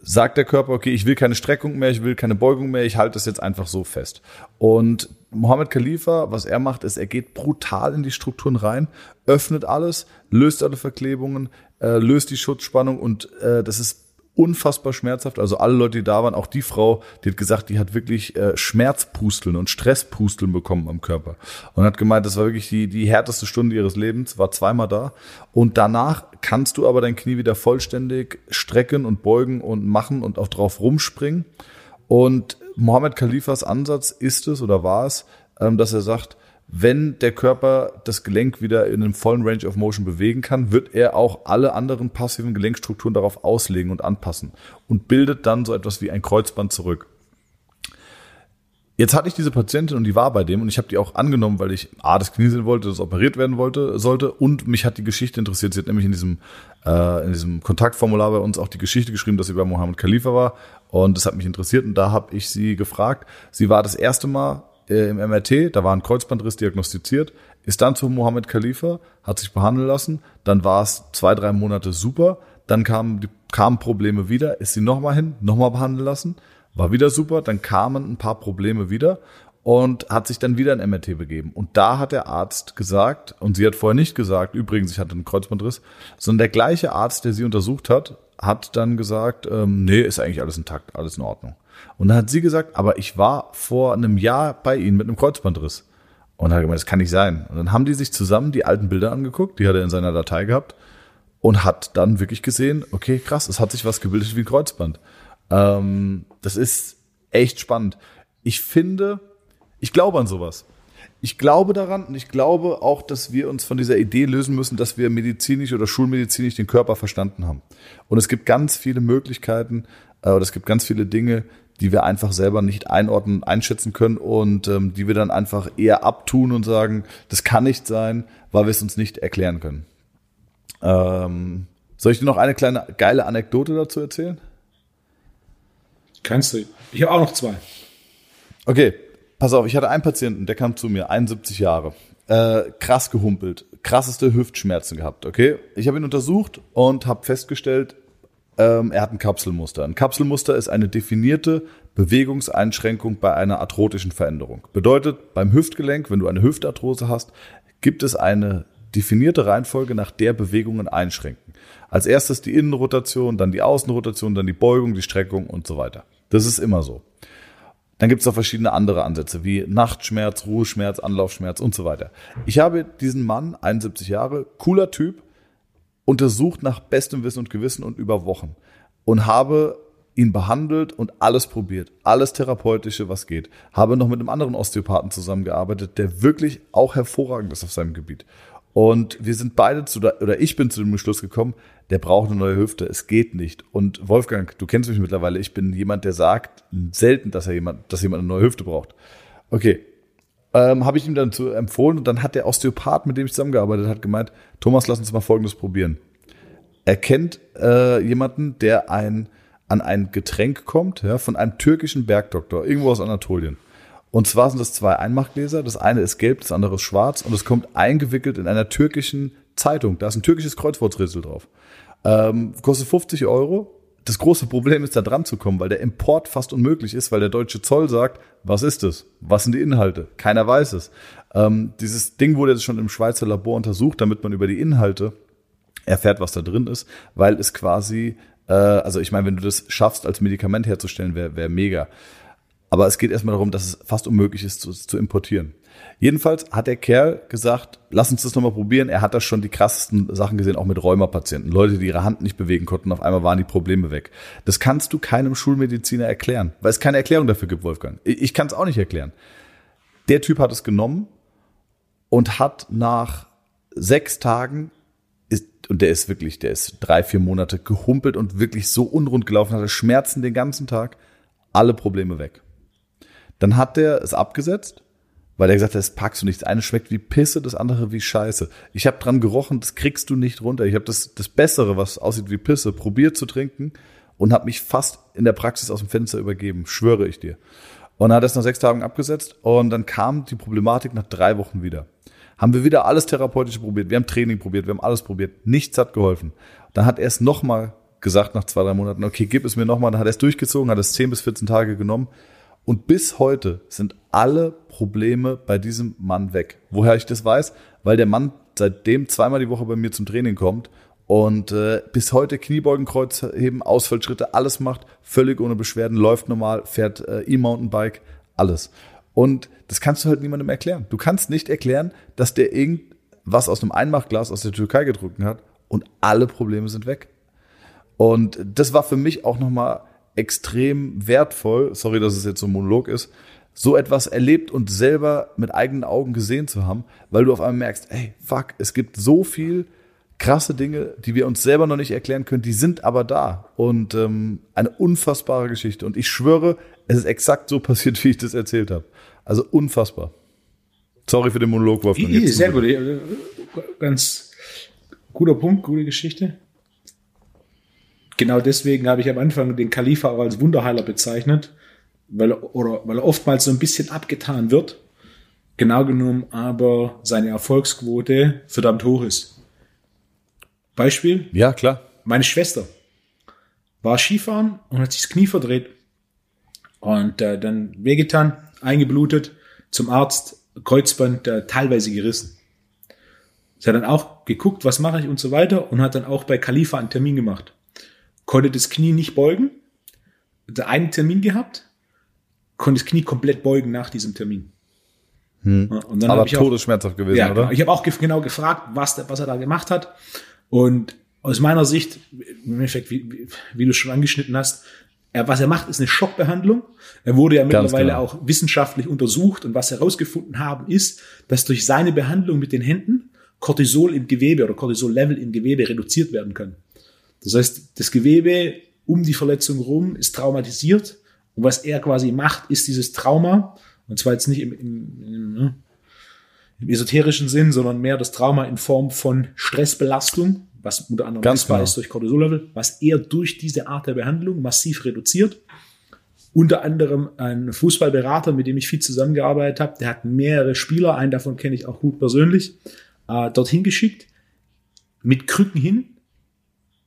sagt der Körper, okay, ich will keine Streckung mehr, ich will keine Beugung mehr, ich halte das jetzt einfach so fest. Und Mohammed Khalifa, was er macht, ist, er geht brutal in die Strukturen rein, öffnet alles, löst alle Verklebungen, äh, löst die Schutzspannung und äh, das ist unfassbar schmerzhaft. Also alle Leute, die da waren, auch die Frau, die hat gesagt, die hat wirklich äh, Schmerzpusteln und Stresspusteln bekommen am Körper. Und hat gemeint, das war wirklich die, die härteste Stunde ihres Lebens, war zweimal da. Und danach kannst du aber dein Knie wieder vollständig strecken und beugen und machen und auch drauf rumspringen. Und Mohammed Khalifas Ansatz ist es oder war es, ähm, dass er sagt, wenn der Körper das Gelenk wieder in einem vollen Range of Motion bewegen kann, wird er auch alle anderen passiven Gelenkstrukturen darauf auslegen und anpassen und bildet dann so etwas wie ein Kreuzband zurück. Jetzt hatte ich diese Patientin und die war bei dem und ich habe die auch angenommen, weil ich A, das Knie sehen wollte, das operiert werden wollte, sollte und mich hat die Geschichte interessiert. Sie hat nämlich in diesem, äh, in diesem Kontaktformular bei uns auch die Geschichte geschrieben, dass sie bei Mohammed Khalifa war und das hat mich interessiert und da habe ich sie gefragt. Sie war das erste Mal äh, im MRT, da war ein Kreuzbandriss diagnostiziert, ist dann zu Mohammed Khalifa, hat sich behandeln lassen, dann war es zwei, drei Monate super, dann kamen, die, kamen Probleme wieder, ist sie nochmal hin, nochmal behandeln lassen, war wieder super, dann kamen ein paar Probleme wieder und hat sich dann wieder in MRT begeben. Und da hat der Arzt gesagt, und sie hat vorher nicht gesagt, übrigens, ich hatte einen Kreuzbandriss, sondern der gleiche Arzt, der sie untersucht hat, hat dann gesagt, ähm, nee, ist eigentlich alles intakt, alles in Ordnung. Und dann hat sie gesagt, aber ich war vor einem Jahr bei Ihnen mit einem Kreuzbandriss. Und hat gemeint, das kann nicht sein. Und dann haben die sich zusammen die alten Bilder angeguckt, die hat er in seiner Datei gehabt und hat dann wirklich gesehen, okay, krass, es hat sich was gebildet wie ein Kreuzband. Ähm, das ist echt spannend. Ich finde, ich glaube an sowas. Ich glaube daran und ich glaube auch, dass wir uns von dieser Idee lösen müssen, dass wir medizinisch oder schulmedizinisch den Körper verstanden haben. Und es gibt ganz viele Möglichkeiten äh, oder es gibt ganz viele Dinge, die wir einfach selber nicht einordnen, einschätzen können und ähm, die wir dann einfach eher abtun und sagen, das kann nicht sein, weil wir es uns nicht erklären können. Ähm, soll ich dir noch eine kleine geile Anekdote dazu erzählen? Kannst du. Ich habe auch noch zwei. Okay, pass auf, ich hatte einen Patienten, der kam zu mir, 71 Jahre, äh, krass gehumpelt, krasseste Hüftschmerzen gehabt, okay? Ich habe ihn untersucht und habe festgestellt, ähm, er hat ein Kapselmuster. Ein Kapselmuster ist eine definierte Bewegungseinschränkung bei einer arthrotischen Veränderung. Bedeutet, beim Hüftgelenk, wenn du eine Hüftarthrose hast, gibt es eine definierte Reihenfolge, nach der Bewegungen einschränken. Als erstes die Innenrotation, dann die Außenrotation, dann die Beugung, die Streckung und so weiter. Das ist immer so. Dann gibt es auch verschiedene andere Ansätze, wie Nachtschmerz, Ruheschmerz, Anlaufschmerz und so weiter. Ich habe diesen Mann, 71 Jahre, cooler Typ, untersucht nach bestem Wissen und Gewissen und über Wochen und habe ihn behandelt und alles probiert, alles therapeutische, was geht. Habe noch mit einem anderen Osteopathen zusammengearbeitet, der wirklich auch hervorragend ist auf seinem Gebiet. Und wir sind beide zu, oder ich bin zu dem Schluss gekommen, der braucht eine neue Hüfte. Es geht nicht. Und Wolfgang, du kennst mich mittlerweile. Ich bin jemand, der sagt selten, dass er jemand, dass jemand eine neue Hüfte braucht. Okay. Ähm, habe ich ihm dann zu empfohlen und dann hat der Osteopath, mit dem ich zusammengearbeitet hat, gemeint, Thomas, lass uns mal Folgendes probieren. Er kennt äh, jemanden, der ein, an ein Getränk kommt, ja, von einem türkischen Bergdoktor, irgendwo aus Anatolien. Und zwar sind das zwei Einmachgläser. Das eine ist gelb, das andere ist schwarz und es kommt eingewickelt in einer türkischen Zeitung. Da ist ein türkisches Kreuzworträtsel drauf. Ähm, kostet 50 Euro. Das große Problem ist, da dran zu kommen, weil der Import fast unmöglich ist, weil der deutsche Zoll sagt, was ist es? Was sind die Inhalte? Keiner weiß es. Ähm, dieses Ding wurde jetzt schon im Schweizer Labor untersucht, damit man über die Inhalte erfährt, was da drin ist, weil es quasi, äh, also ich meine, wenn du das schaffst, als Medikament herzustellen, wäre wär mega. Aber es geht erstmal darum, dass es fast unmöglich ist zu, zu importieren. Jedenfalls hat der Kerl gesagt, lass uns das nochmal probieren. Er hat da schon die krassesten Sachen gesehen, auch mit Rheumapatienten. Leute, die ihre Hand nicht bewegen konnten, auf einmal waren die Probleme weg. Das kannst du keinem Schulmediziner erklären, weil es keine Erklärung dafür gibt, Wolfgang. Ich, kann es auch nicht erklären. Der Typ hat es genommen und hat nach sechs Tagen ist, und der ist wirklich, der ist drei, vier Monate gehumpelt und wirklich so unrund gelaufen, hatte Schmerzen den ganzen Tag, alle Probleme weg. Dann hat der es abgesetzt weil er gesagt hat, das packst du nicht. Das eine schmeckt wie Pisse, das andere wie Scheiße. Ich habe dran gerochen, das kriegst du nicht runter. Ich habe das, das Bessere, was aussieht wie Pisse, probiert zu trinken und habe mich fast in der Praxis aus dem Fenster übergeben, schwöre ich dir. Und dann hat er es nach sechs Tagen abgesetzt und dann kam die Problematik nach drei Wochen wieder. Haben wir wieder alles Therapeutische probiert, wir haben Training probiert, wir haben alles probiert, nichts hat geholfen. Dann hat er es nochmal gesagt nach zwei, drei Monaten, okay, gib es mir nochmal, dann hat er es durchgezogen, hat es zehn bis 14 Tage genommen und bis heute sind alle Probleme bei diesem Mann weg. Woher ich das weiß? Weil der Mann seitdem zweimal die Woche bei mir zum Training kommt und äh, bis heute Kniebeugen, Kreuzheben, Ausfallschritte, alles macht, völlig ohne Beschwerden, läuft normal, fährt äh, E-Mountainbike, alles. Und das kannst du halt niemandem erklären. Du kannst nicht erklären, dass der irgendwas aus einem Einmachglas aus der Türkei gedrückt hat und alle Probleme sind weg. Und das war für mich auch nochmal extrem wertvoll, sorry, dass es jetzt so ein Monolog ist, so etwas erlebt und selber mit eigenen Augen gesehen zu haben, weil du auf einmal merkst, ey, fuck, es gibt so viel krasse Dinge, die wir uns selber noch nicht erklären können, die sind aber da und ähm, eine unfassbare Geschichte. Und ich schwöre, es ist exakt so passiert, wie ich das erzählt habe. Also unfassbar. Sorry für den Monolog, Wolfgang. Sehr gut, ganz guter Punkt, gute Geschichte. Genau deswegen habe ich am Anfang den Khalifa auch als Wunderheiler bezeichnet, weil er, oder, weil er oftmals so ein bisschen abgetan wird. Genau genommen aber seine Erfolgsquote verdammt hoch ist. Beispiel? Ja, klar. Meine Schwester war Skifahren und hat sich das Knie verdreht und äh, dann wehgetan, eingeblutet, zum Arzt, Kreuzband äh, teilweise gerissen. Sie hat dann auch geguckt, was mache ich und so weiter und hat dann auch bei Khalifa einen Termin gemacht konnte das Knie nicht beugen. Einen Termin gehabt, konnte das Knie komplett beugen nach diesem Termin. Hm. Und dann Aber ich todesschmerzhaft gewesen, ja, oder? Genau. Ich habe auch genau gefragt, was, was er da gemacht hat. Und aus meiner Sicht, im Endeffekt, wie, wie, du schon angeschnitten hast, er, was er macht, ist eine Schockbehandlung. Er wurde ja mittlerweile genau. auch wissenschaftlich untersucht und was herausgefunden haben, ist, dass durch seine Behandlung mit den Händen Cortisol im Gewebe oder Cortisol-Level im Gewebe reduziert werden kann. Das heißt, das Gewebe um die Verletzung rum ist traumatisiert und was er quasi macht, ist dieses Trauma, und zwar jetzt nicht im, im, im, ne, im esoterischen Sinn, sondern mehr das Trauma in Form von Stressbelastung, was unter anderem Ganz genau. ist durch Cortisollevel, was er durch diese Art der Behandlung massiv reduziert. Unter anderem ein Fußballberater, mit dem ich viel zusammengearbeitet habe, der hat mehrere Spieler, einen davon kenne ich auch gut persönlich, äh, dorthin geschickt, mit Krücken hin,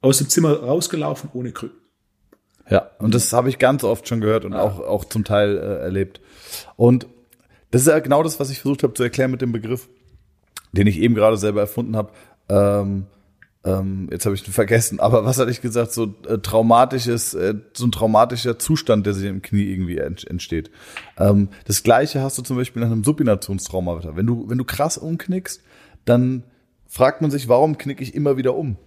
aus dem Zimmer rausgelaufen ohne Krücken. Ja, und das habe ich ganz oft schon gehört und ah. auch, auch zum Teil äh, erlebt. Und das ist ja genau das, was ich versucht habe zu erklären mit dem Begriff, den ich eben gerade selber erfunden habe. Ähm, ähm, jetzt habe ich ihn vergessen, aber was hatte ich gesagt? So äh, traumatisches, äh, so ein traumatischer Zustand, der sich im Knie irgendwie ent entsteht. Ähm, das Gleiche hast du zum Beispiel nach einem Subinationstrauma. Wenn du, wenn du krass umknickst, dann fragt man sich, warum knicke ich immer wieder um?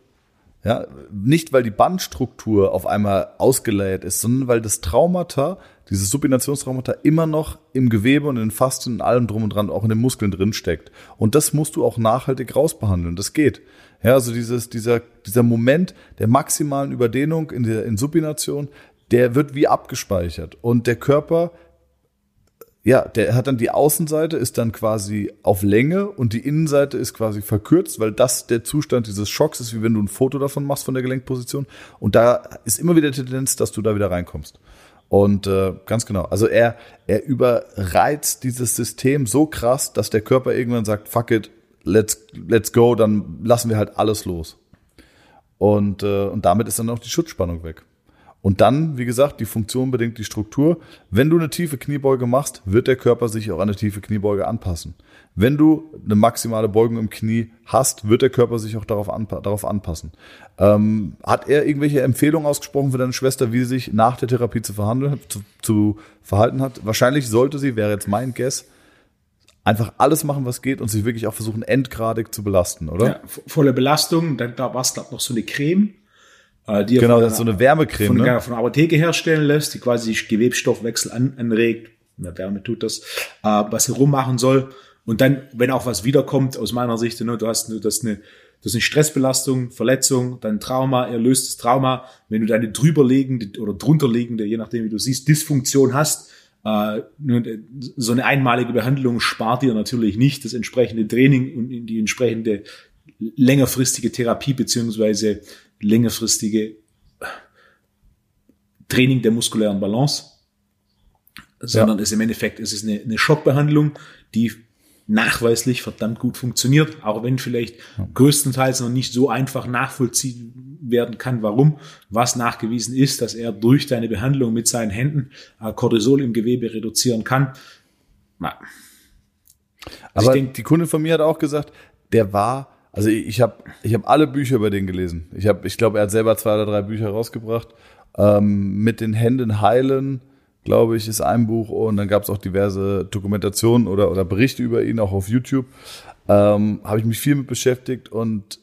Ja, nicht weil die Bandstruktur auf einmal ausgeleiert ist, sondern weil das Traumata dieses Supinationstraumata immer noch im Gewebe und in den Faszien und allem drum und dran, auch in den Muskeln drin steckt. Und das musst du auch nachhaltig rausbehandeln. Das geht. Ja, also dieses, dieser, dieser Moment der maximalen Überdehnung in der in Supination, der wird wie abgespeichert. Und der Körper ja, der hat dann die Außenseite ist dann quasi auf Länge und die Innenseite ist quasi verkürzt, weil das der Zustand dieses Schocks ist, wie wenn du ein Foto davon machst von der Gelenkposition. Und da ist immer wieder die Tendenz, dass du da wieder reinkommst. Und äh, ganz genau, also er, er überreizt dieses System so krass, dass der Körper irgendwann sagt, fuck it, let's, let's go, dann lassen wir halt alles los. Und, äh, und damit ist dann auch die Schutzspannung weg. Und dann, wie gesagt, die Funktion bedingt die Struktur. Wenn du eine tiefe Kniebeuge machst, wird der Körper sich auch an eine tiefe Kniebeuge anpassen. Wenn du eine maximale Beugung im Knie hast, wird der Körper sich auch darauf, anpa darauf anpassen. Ähm, hat er irgendwelche Empfehlungen ausgesprochen für deine Schwester, wie sie sich nach der Therapie zu, verhandeln, zu, zu verhalten hat? Wahrscheinlich sollte sie, wäre jetzt mein Guess, einfach alles machen, was geht und sich wirklich auch versuchen, endgradig zu belasten, oder? Ja, volle Belastung. Da war es, glaube noch so eine Creme die genau, das ist so eine Wärmecreme. Von, ne? von der Apotheke herstellen lässt, die quasi Gewebsstoffwechsel an, anregt. Na, Wärme tut das, äh, was hier rummachen soll. Und dann, wenn auch was wiederkommt, aus meiner Sicht, ne, du hast, du hast eine, das ist eine Stressbelastung, Verletzung, dann Trauma, er löst das Trauma. Wenn du deine drüberliegende oder drunterliegende, je nachdem wie du siehst, Dysfunktion hast, äh, so eine einmalige Behandlung spart dir natürlich nicht das entsprechende Training und die entsprechende längerfristige Therapie beziehungsweise längerfristige Training der muskulären Balance, sondern ja. es im Endeffekt es ist eine, eine Schockbehandlung, die nachweislich verdammt gut funktioniert, auch wenn vielleicht größtenteils noch nicht so einfach nachvollziehen werden kann, warum. Was nachgewiesen ist, dass er durch deine Behandlung mit seinen Händen äh, Cortisol im Gewebe reduzieren kann. Na. Also Aber denk, die Kundin von mir hat auch gesagt, der war also ich, habe ich hab alle Bücher über den gelesen. Ich habe, ich glaube, er hat selber zwei oder drei Bücher rausgebracht. Ähm, mit den Händen heilen, glaube ich, ist ein Buch und dann gab es auch diverse Dokumentationen oder, oder Berichte über ihn, auch auf YouTube. Ähm, habe ich mich viel mit beschäftigt und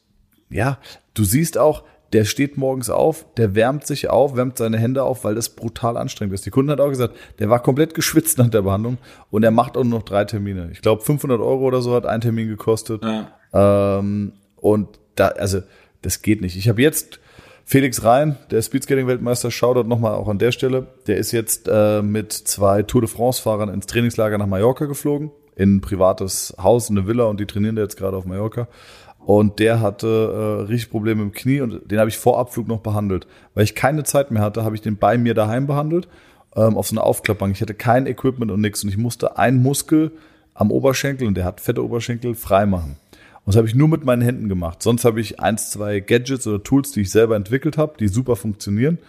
ja, du siehst auch, der steht morgens auf, der wärmt sich auf, wärmt seine Hände auf, weil das brutal anstrengend ist. Die Kundin hat auch gesagt, der war komplett geschwitzt nach der Behandlung und er macht auch nur noch drei Termine. Ich glaube, 500 Euro oder so hat ein Termin gekostet. Ja. Ähm, und da, also, das geht nicht. Ich habe jetzt Felix Rhein, der Speedskating-Weltmeister, Shoutout nochmal auch an der Stelle. Der ist jetzt äh, mit zwei Tour de France-Fahrern ins Trainingslager nach Mallorca geflogen, in ein privates Haus, eine Villa und die trainieren da jetzt gerade auf Mallorca. Und der hatte äh, richtig Probleme im Knie und den habe ich vor Abflug noch behandelt. Weil ich keine Zeit mehr hatte, habe ich den bei mir daheim behandelt, ähm, auf so einer Aufklappbank. Ich hatte kein Equipment und nichts und ich musste einen Muskel am Oberschenkel, und der hat fette Oberschenkel, frei machen. Und das habe ich nur mit meinen Händen gemacht. Sonst habe ich eins, zwei Gadgets oder Tools, die ich selber entwickelt habe, die super funktionieren,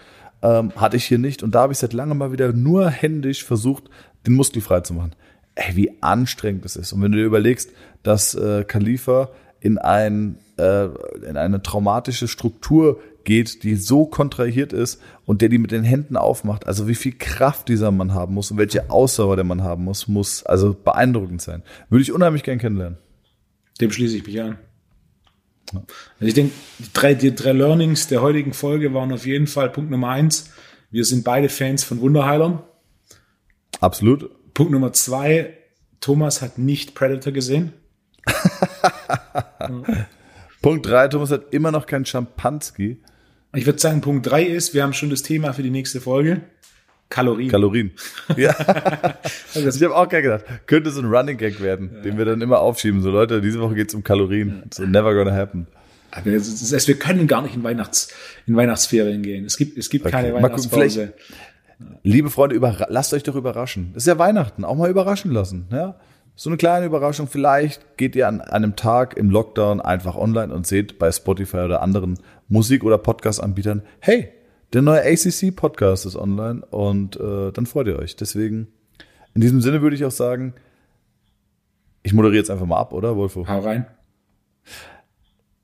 ähm, hatte ich hier nicht. Und da habe ich seit langem mal wieder nur händisch versucht, den Muskel frei zu machen. Ey, wie anstrengend das ist. Und wenn du dir überlegst, dass äh, Khalifa in ein äh, in eine traumatische Struktur geht, die so kontrahiert ist und der die mit den Händen aufmacht. Also wie viel Kraft dieser Mann haben muss und welche Ausdauer der Mann haben muss, muss also beeindruckend sein. Würde ich unheimlich gern kennenlernen. Dem schließe ich mich an. Also ich denke, die drei, die drei Learnings der heutigen Folge waren auf jeden Fall Punkt Nummer eins. Wir sind beide Fans von Wunderheilern. Absolut. Punkt Nummer zwei. Thomas hat nicht Predator gesehen. Punkt drei. Thomas hat immer noch kein Champanski. Ich würde sagen, Punkt drei ist, wir haben schon das Thema für die nächste Folge. Kalorien. Kalorien. Ja. ich habe auch gerade gedacht, könnte so ein Running Gag werden, ja. den wir dann immer aufschieben. So Leute, diese Woche geht es um Kalorien. So never gonna happen. Aber das heißt, wir können gar nicht in, Weihnachts, in Weihnachtsferien gehen. Es gibt, es gibt okay. keine Weihnachtspause. Liebe Freunde, lasst euch doch überraschen. Das ist ja Weihnachten, auch mal überraschen lassen. Ja? So eine kleine Überraschung. Vielleicht geht ihr an einem Tag im Lockdown einfach online und seht bei Spotify oder anderen Musik- oder Podcast-Anbietern, hey, der neue ACC-Podcast ist online und äh, dann freut ihr euch. Deswegen, in diesem Sinne würde ich auch sagen, ich moderiere jetzt einfach mal ab, oder, Wolfo? Hau rein.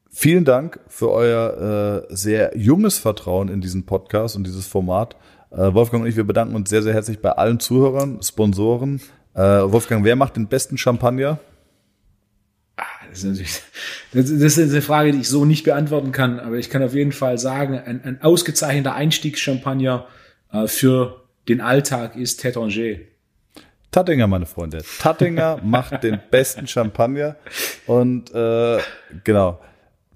Vielen Dank für euer äh, sehr junges Vertrauen in diesen Podcast und dieses Format. Äh, Wolfgang und ich, wir bedanken uns sehr, sehr herzlich bei allen Zuhörern, Sponsoren. Äh, Wolfgang, wer macht den besten Champagner? Das ist, das ist eine Frage, die ich so nicht beantworten kann, aber ich kann auf jeden Fall sagen, ein, ein ausgezeichneter Einstiegschampagner äh, für den Alltag ist Tétanger. Tattinger, meine Freunde. Tattinger macht den besten Champagner. Und äh, genau.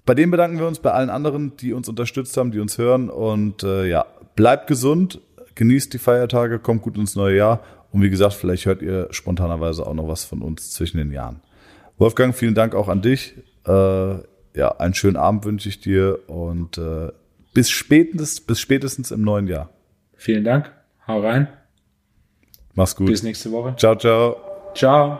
Bei dem bedanken wir uns, bei allen anderen, die uns unterstützt haben, die uns hören. Und äh, ja, bleibt gesund, genießt die Feiertage, kommt gut ins neue Jahr. Und wie gesagt, vielleicht hört ihr spontanerweise auch noch was von uns zwischen den Jahren. Wolfgang, vielen Dank auch an dich. Äh, ja, einen schönen Abend wünsche ich dir und äh, bis spätestens, bis spätestens im neuen Jahr. Vielen Dank. Hau rein. Mach's gut. Bis nächste Woche. Ciao, ciao. Ciao.